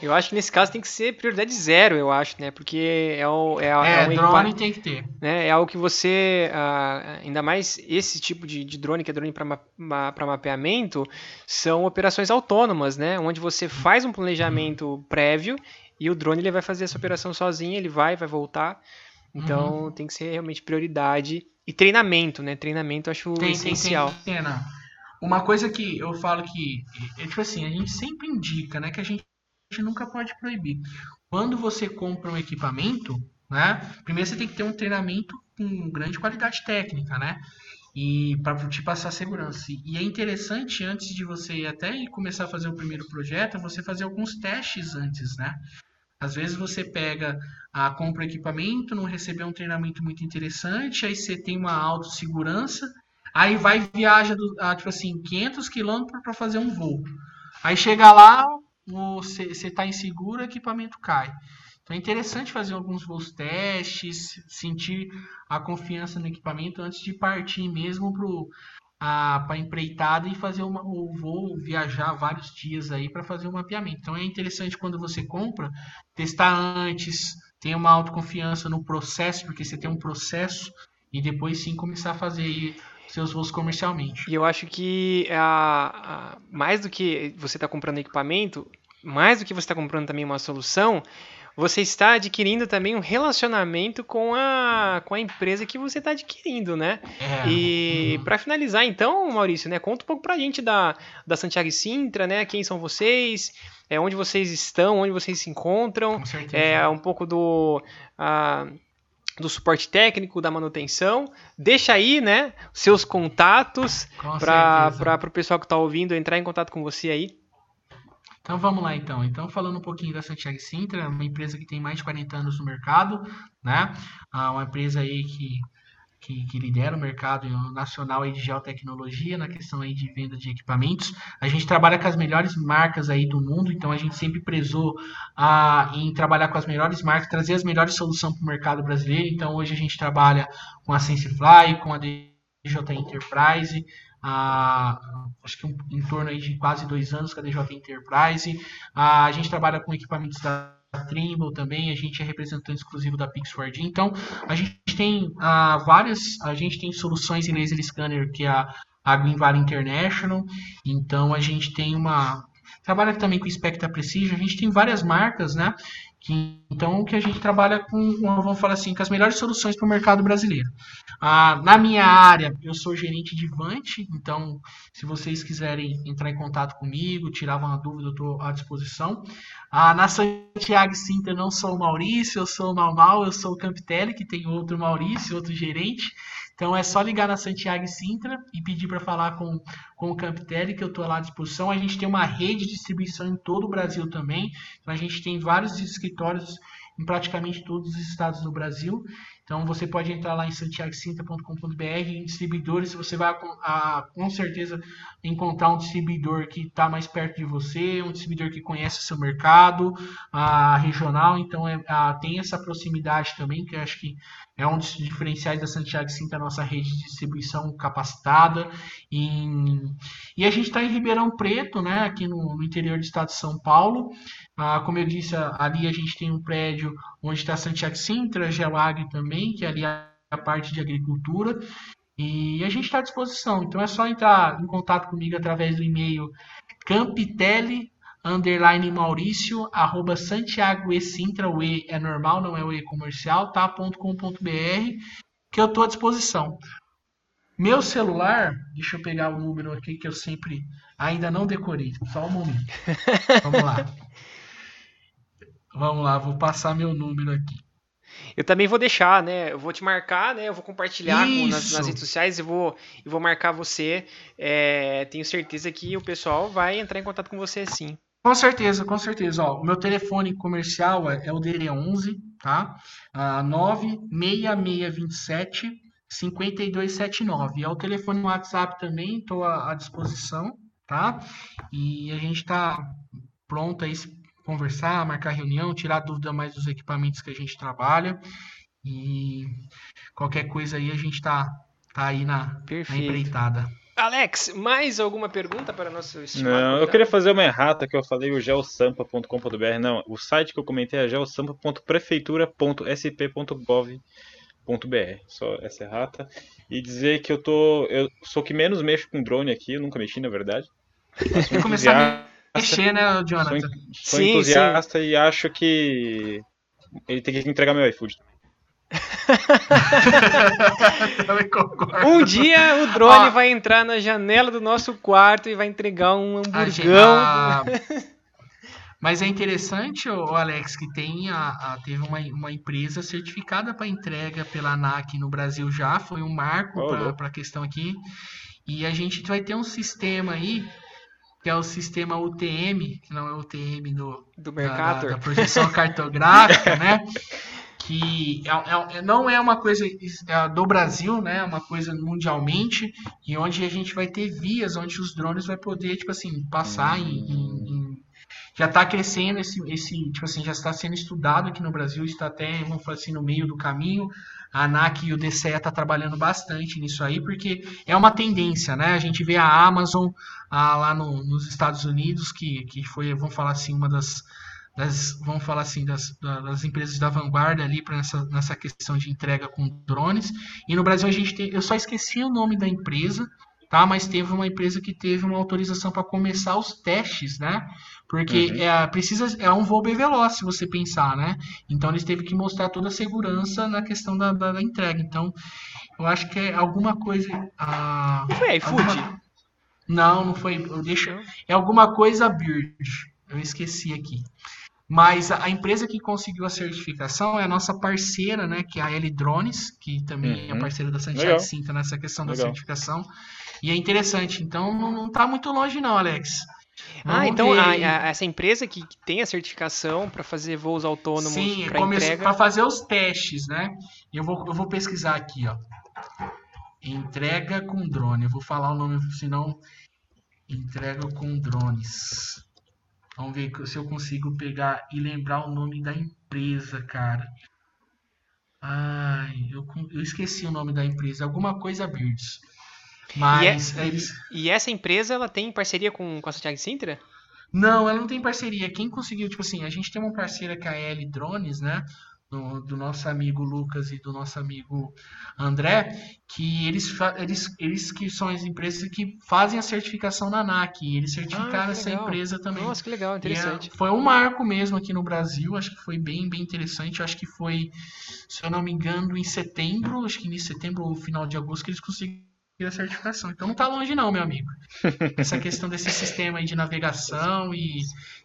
Eu acho que nesse caso tem que ser prioridade zero, eu acho, né? Porque é o. É, é, é um drone tem que ter. Né? É algo que você. Uh, ainda mais esse tipo de, de drone, que é drone para ma mapeamento, são operações autônomas, né? Onde você faz um planejamento prévio e o drone ele vai fazer essa operação sozinho, ele vai, vai voltar. Então uhum. tem que ser realmente prioridade. E treinamento, né? Treinamento eu acho tem, essencial. Tem, tem, tem, Uma coisa que eu falo que, é tipo assim, a gente sempre indica, né? Que a gente gente nunca pode proibir. Quando você compra um equipamento, né? Primeiro você tem que ter um treinamento com grande qualidade técnica, né? E para te passar segurança. E é interessante antes de você até começar a fazer o primeiro projeto, você fazer alguns testes antes, né? Às vezes você pega, a compra o equipamento, não recebeu um treinamento muito interessante, aí você tem uma autossegurança, aí vai viaja do, a, tipo assim, 500 quilômetros para fazer um voo. Aí chega lá, você está inseguro, o equipamento cai. Então é interessante fazer alguns voos testes, sentir a confiança no equipamento antes de partir mesmo para a empreitada e fazer uma, o voo, viajar vários dias aí para fazer o um mapeamento. Então é interessante quando você compra, testar antes, ter uma autoconfiança no processo, porque você tem um processo e depois sim começar a fazer seus voos comercialmente. E eu acho que a, a mais do que você está comprando equipamento, mais do que você está comprando também uma solução, você está adquirindo também um relacionamento com a, com a empresa que você está adquirindo, né? É. E uhum. para finalizar, então, Maurício, né, conta um pouco para a gente da, da Santiago e Sintra, né? Quem são vocês? É, onde vocês estão? Onde vocês se encontram? É um pouco do do suporte técnico, da manutenção. Deixa aí, né, seus contatos para o pessoal que está ouvindo entrar em contato com você aí. Então vamos lá então. Então falando um pouquinho da Santiago Sintra, uma empresa que tem mais de 40 anos no mercado, né? Ah, uma empresa aí que que, que, lidera o mercado nacional aí de geotecnologia na questão aí de venda de equipamentos. A gente trabalha com as melhores marcas aí do mundo, então a gente sempre prezou a, em trabalhar com as melhores marcas, trazer as melhores soluções para o mercado brasileiro. Então hoje a gente trabalha com a SenseFly, com a DJ Enterprise, a, acho que um, em torno aí de quase dois anos com a DJ Enterprise. A, a gente trabalha com equipamentos da Trimble também, a gente é representante exclusivo da Pixford. Então, a gente tem uh, várias, a gente tem soluções em laser scanner que é a, a International. Então, a gente tem uma trabalha também com Spectra Precision, a gente tem várias marcas, né? Que, então, que a gente trabalha com, vamos falar assim, com as melhores soluções para o mercado brasileiro. Ah, na minha área, eu sou gerente de Vante, então, se vocês quiserem entrar em contato comigo, tirar uma dúvida, eu estou à disposição. Ah, na Santiago Sinter, não sou o Maurício, eu sou o Malmal, eu sou o Campitelli, que tem outro Maurício, outro gerente. Então é só ligar na Santiago Sintra e pedir para falar com, com o Campitelli, que eu estou lá à disposição. A gente tem uma rede de distribuição em todo o Brasil também. Então a gente tem vários escritórios em praticamente todos os estados do Brasil. Então você pode entrar lá em santiagocinta.com.br, em distribuidores, você vai a, com certeza encontrar um distribuidor que está mais perto de você, um distribuidor que conhece seu mercado, a regional, então é, a, tem essa proximidade também, que acho que é um dos diferenciais da Santiago Cinta, a nossa rede de distribuição capacitada. Em, e a gente está em Ribeirão Preto, né, aqui no, no, interior do estado de São Paulo. Ah, como eu disse, ali a gente tem um prédio onde está Santiago Sintra, Gelag também, que é ali é a parte de agricultura. E a gente está à disposição. Então é só entrar em contato comigo através do e-mail campitelli underline Maurício, arroba Santiago e Sintra, o E é normal, não é o E comercial, tá? .com.br, que eu tô à disposição. Meu celular, deixa eu pegar o número aqui que eu sempre ainda não decorei, só um momento. Vamos lá. Vamos lá, vou passar meu número aqui. Eu também vou deixar, né? Eu vou te marcar, né? Eu vou compartilhar com, nas, nas, redes sociais e vou, e vou marcar você. É, tenho certeza que o pessoal vai entrar em contato com você sim. Com certeza, com certeza. Ó, o meu telefone comercial é, é o DD11, tá? Ah, 96627 5279. É o telefone WhatsApp também, estou à, à disposição, tá? E a gente está pronto aí conversar, marcar reunião, tirar dúvida mais dos equipamentos que a gente trabalha. E qualquer coisa aí a gente está tá aí na, na empreitada. Alex, mais alguma pergunta para nosso Não, eu queria fazer uma errata que eu falei o geosampa.com.br. Não, o site que eu comentei é geosampa.prefeitura.sp.gov.br. Só essa errata. E dizer que eu tô. Eu sou que menos mexo com drone aqui, eu nunca mexi, na verdade. Começar mexer, né, Jonathan? Sou, sou sim, entusiasta sim. e acho que ele tem que entregar meu iFood. um dia o drone vai entrar na janela do nosso quarto e vai entregar um hamburgão. Mas é interessante, o Alex, que tem a, a teve uma, uma empresa certificada para entrega pela ANAC no Brasil já, foi um marco oh, para a questão aqui. E a gente vai ter um sistema aí que é o sistema UTM, que não é o UTM do, do mercado, da, da, projeção cartográfica, né? Que é, é, não é uma coisa é do Brasil, né? É uma coisa mundialmente, e onde a gente vai ter vias onde os drones vai poder, tipo assim, passar em, em já está crescendo esse, esse, tipo assim, já está sendo estudado aqui no Brasil, está até, vamos falar assim, no meio do caminho. A ANAC e o DCE está trabalhando bastante nisso aí, porque é uma tendência, né? A gente vê a Amazon ah, lá no, nos Estados Unidos, que, que foi, vamos falar assim, uma das, das vamos falar assim, das, das empresas da vanguarda ali para nessa, nessa questão de entrega com drones. E no Brasil a gente tem, eu só esqueci o nome da empresa, tá? Mas teve uma empresa que teve uma autorização para começar os testes, né? Porque uhum. é, precisa, é um voo bem veloz, se você pensar, né? Então eles teve que mostrar toda a segurança na questão da, da, da entrega. Então, eu acho que é alguma coisa. Ah, foi iFood? Alguma... Não, não foi. Deixa, é alguma coisa Bird. Eu esqueci aqui. Mas a, empresa que conseguiu a certificação é a nossa parceira, né? Que é a L Drones, que também uhum. é parceira da Santiago Cinta nessa questão Legal. da certificação. E é interessante. Então não, está muito longe, não, Alex. Ah, então a, a, essa empresa que, que, tem a certificação para fazer voos autônomos para entrega... para fazer os testes, né? Eu vou, eu vou pesquisar aqui, ó. Entrega com drone. Eu vou falar o nome, senão entrega com drones. Vamos ver se eu consigo pegar e lembrar o nome da empresa, cara. Ai, eu, eu esqueci o nome da empresa. Alguma coisa Birds. Mas e, é, eles... e, essa empresa ela tem parceria com, com a Santiago Sintra? Não, ela não tem parceria. Quem conseguiu, tipo assim, a gente tem uma parceira que é a L Drones, né? Do, do, nosso amigo Lucas e do nosso amigo André, que eles, eles, eles que são as empresas que fazem a certificação da ANAC, e eles certificaram ah, essa empresa também. Nossa, que legal, interessante. É, foi um marco mesmo aqui no Brasil, acho que foi bem, bem interessante, acho que foi, se eu não me engano, em setembro, acho que em setembro ou final de agosto que eles conseguiram a certificação. Então não está longe não, meu amigo. Essa questão desse sistema de navegação e,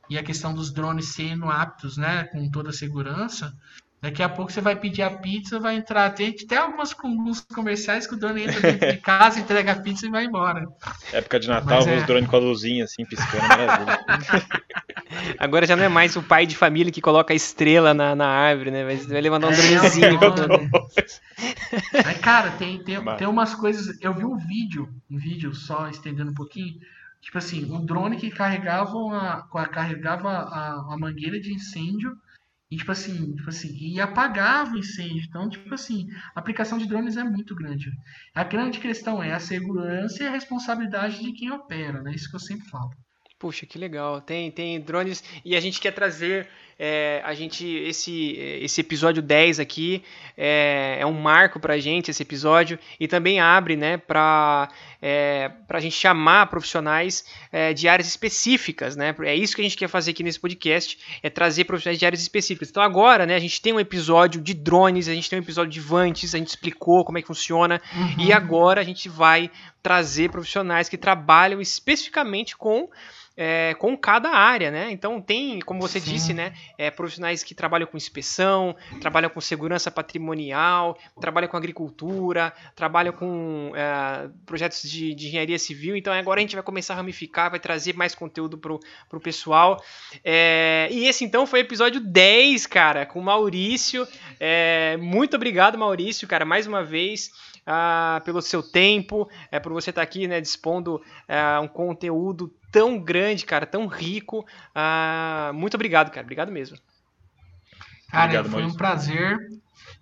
e a questão dos drones sendo aptos, né, com toda a segurança. Daqui a pouco você vai pedir a pizza, vai entrar. Tem até algumas comerciais que o drone entra dentro de casa, entrega a pizza e vai embora. Época de Natal, é... os drones com a luzinha assim, piscando, maravilha. Agora já não é mais o pai de família que coloca a estrela na, na árvore, né? Vai, vai levantar um é, dronezinho. Aí, cara, tem, tem, tem umas coisas. Eu vi um vídeo, um vídeo só estendendo um pouquinho. Tipo assim, um drone que carregava, uma, carregava a, a mangueira de incêndio e, tipo assim, tipo assim, e apagava o incêndio. Então, tipo assim, a aplicação de drones é muito grande. A grande questão é a segurança e a responsabilidade de quem opera, né? Isso que eu sempre falo. Puxa, que legal. Tem, tem drones e a gente quer trazer é, a gente esse esse episódio 10 aqui é, é um marco para a gente esse episódio e também abre né para é, para a gente chamar profissionais é, de áreas específicas né é isso que a gente quer fazer aqui nesse podcast é trazer profissionais de áreas específicas então agora né a gente tem um episódio de drones a gente tem um episódio de vantes a gente explicou como é que funciona uhum. e agora a gente vai trazer profissionais que trabalham especificamente com é, com cada área, né? Então tem, como você Sim. disse, né, é, profissionais que trabalham com inspeção, trabalham com segurança patrimonial, trabalham com agricultura, trabalham com é, projetos de, de, engenharia civil. Então agora a gente vai começar a ramificar, vai trazer mais conteúdo pro, pro pessoal. É, e esse então foi o episódio 10, cara, com o Maurício. É, muito obrigado, Maurício, cara, mais uma vez ah, pelo seu tempo, é, por você estar tá aqui né, dispondo é, um conteúdo tão grande, cara, tão rico. Ah, muito obrigado, cara. Obrigado mesmo. Cara, obrigado, foi um prazer.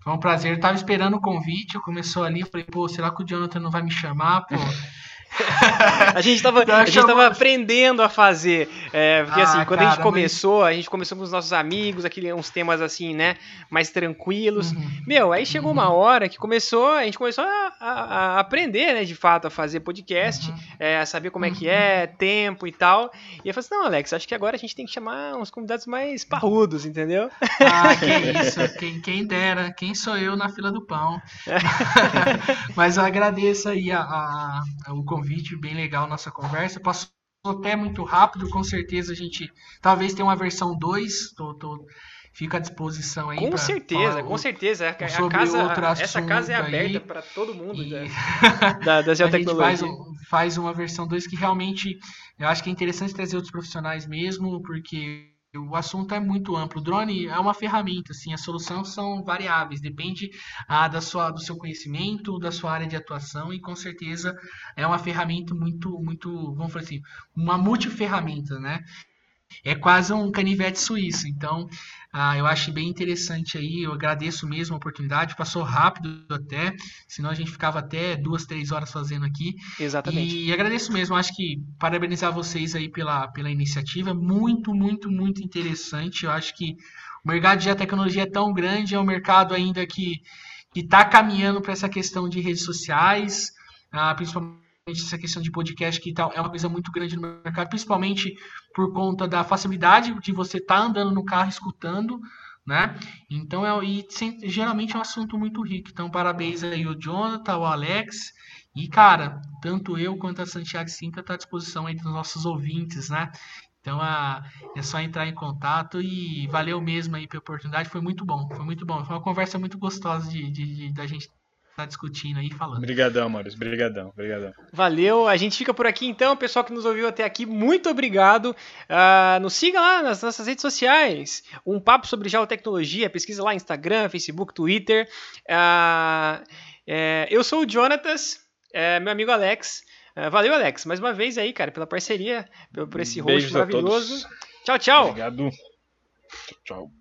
Foi um prazer. Eu tava esperando o convite, eu começou ali, eu falei, pô, será que o Jonathan não vai me chamar, pô? A gente estava a gente tava aprendendo a fazer. É, porque assim, ah, assim, quando cara, a gente começou, mas... a gente começou com os nossos amigos, aquele, uns temas assim, né? Mais tranquilos. Uhum. Meu, aí chegou uhum. uma hora que começou, a gente começou a, a, a aprender, né, de fato, a fazer podcast, uhum. é, a saber como é que é, uhum. tempo e tal. E eu falei assim, não, Alex, acho que agora a gente tem que chamar uns convidados mais parrudos, entendeu? Ah, que isso, quem, quem dera, quem sou eu na fila do pão. mas eu agradeço aí a, a, o convite convite, bem legal nossa conversa. Passou até muito rápido, com certeza a gente talvez tenha uma versão 2, tô, tô, fica à disposição aí. Com certeza, com certeza. A, a casa, essa casa é aberta para todo mundo e... da, da, da A gente faz, faz uma versão 2 que realmente eu acho que é interessante trazer outros profissionais mesmo, porque o assunto é muito amplo. O drone é uma ferramenta, assim, as soluções são variáveis, depende ah, da sua, do seu conhecimento, da sua área de atuação e com certeza é uma ferramenta muito, muito, vamos falar assim, uma multiferramenta, né? É quase um canivete suíço. Então, ah, eu acho bem interessante aí. Eu agradeço mesmo a oportunidade. Passou rápido até, senão a gente ficava até duas, três horas fazendo aqui. Exatamente. E agradeço mesmo. Acho que parabenizar vocês aí pela, pela iniciativa. Muito, muito, muito interessante. Eu acho que o mercado de tecnologia é tão grande, é um mercado ainda que está caminhando para essa questão de redes sociais, ah, principalmente essa questão de podcast que tal é uma coisa muito grande no mercado, principalmente por conta da facilidade de você estar tá andando no carro escutando, né? Então é e geralmente é um assunto muito rico. Então parabéns aí o Jonathan, o Alex e cara, tanto eu quanto a Santiago Cinta está à disposição aí dos nossos ouvintes, né? Então a, é só entrar em contato e valeu mesmo aí pela oportunidade, foi muito bom, foi muito bom, foi uma conversa muito gostosa de, de, de da gente tá discutindo aí falando. Obrigadão, Maurício. Obrigadão, obrigadão. Valeu. A gente fica por aqui então. Pessoal que nos ouviu até aqui, muito obrigado. Uh, nos siga lá nas nossas redes sociais. Um papo sobre geotecnologia. Pesquisa lá Instagram, Facebook, Twitter. Uh, é, eu sou o Jonatas, é, meu amigo Alex. Uh, valeu, Alex, mais uma vez aí, cara, pela parceria, por esse host maravilhoso. Tchau, tchau. Obrigado. Tchau.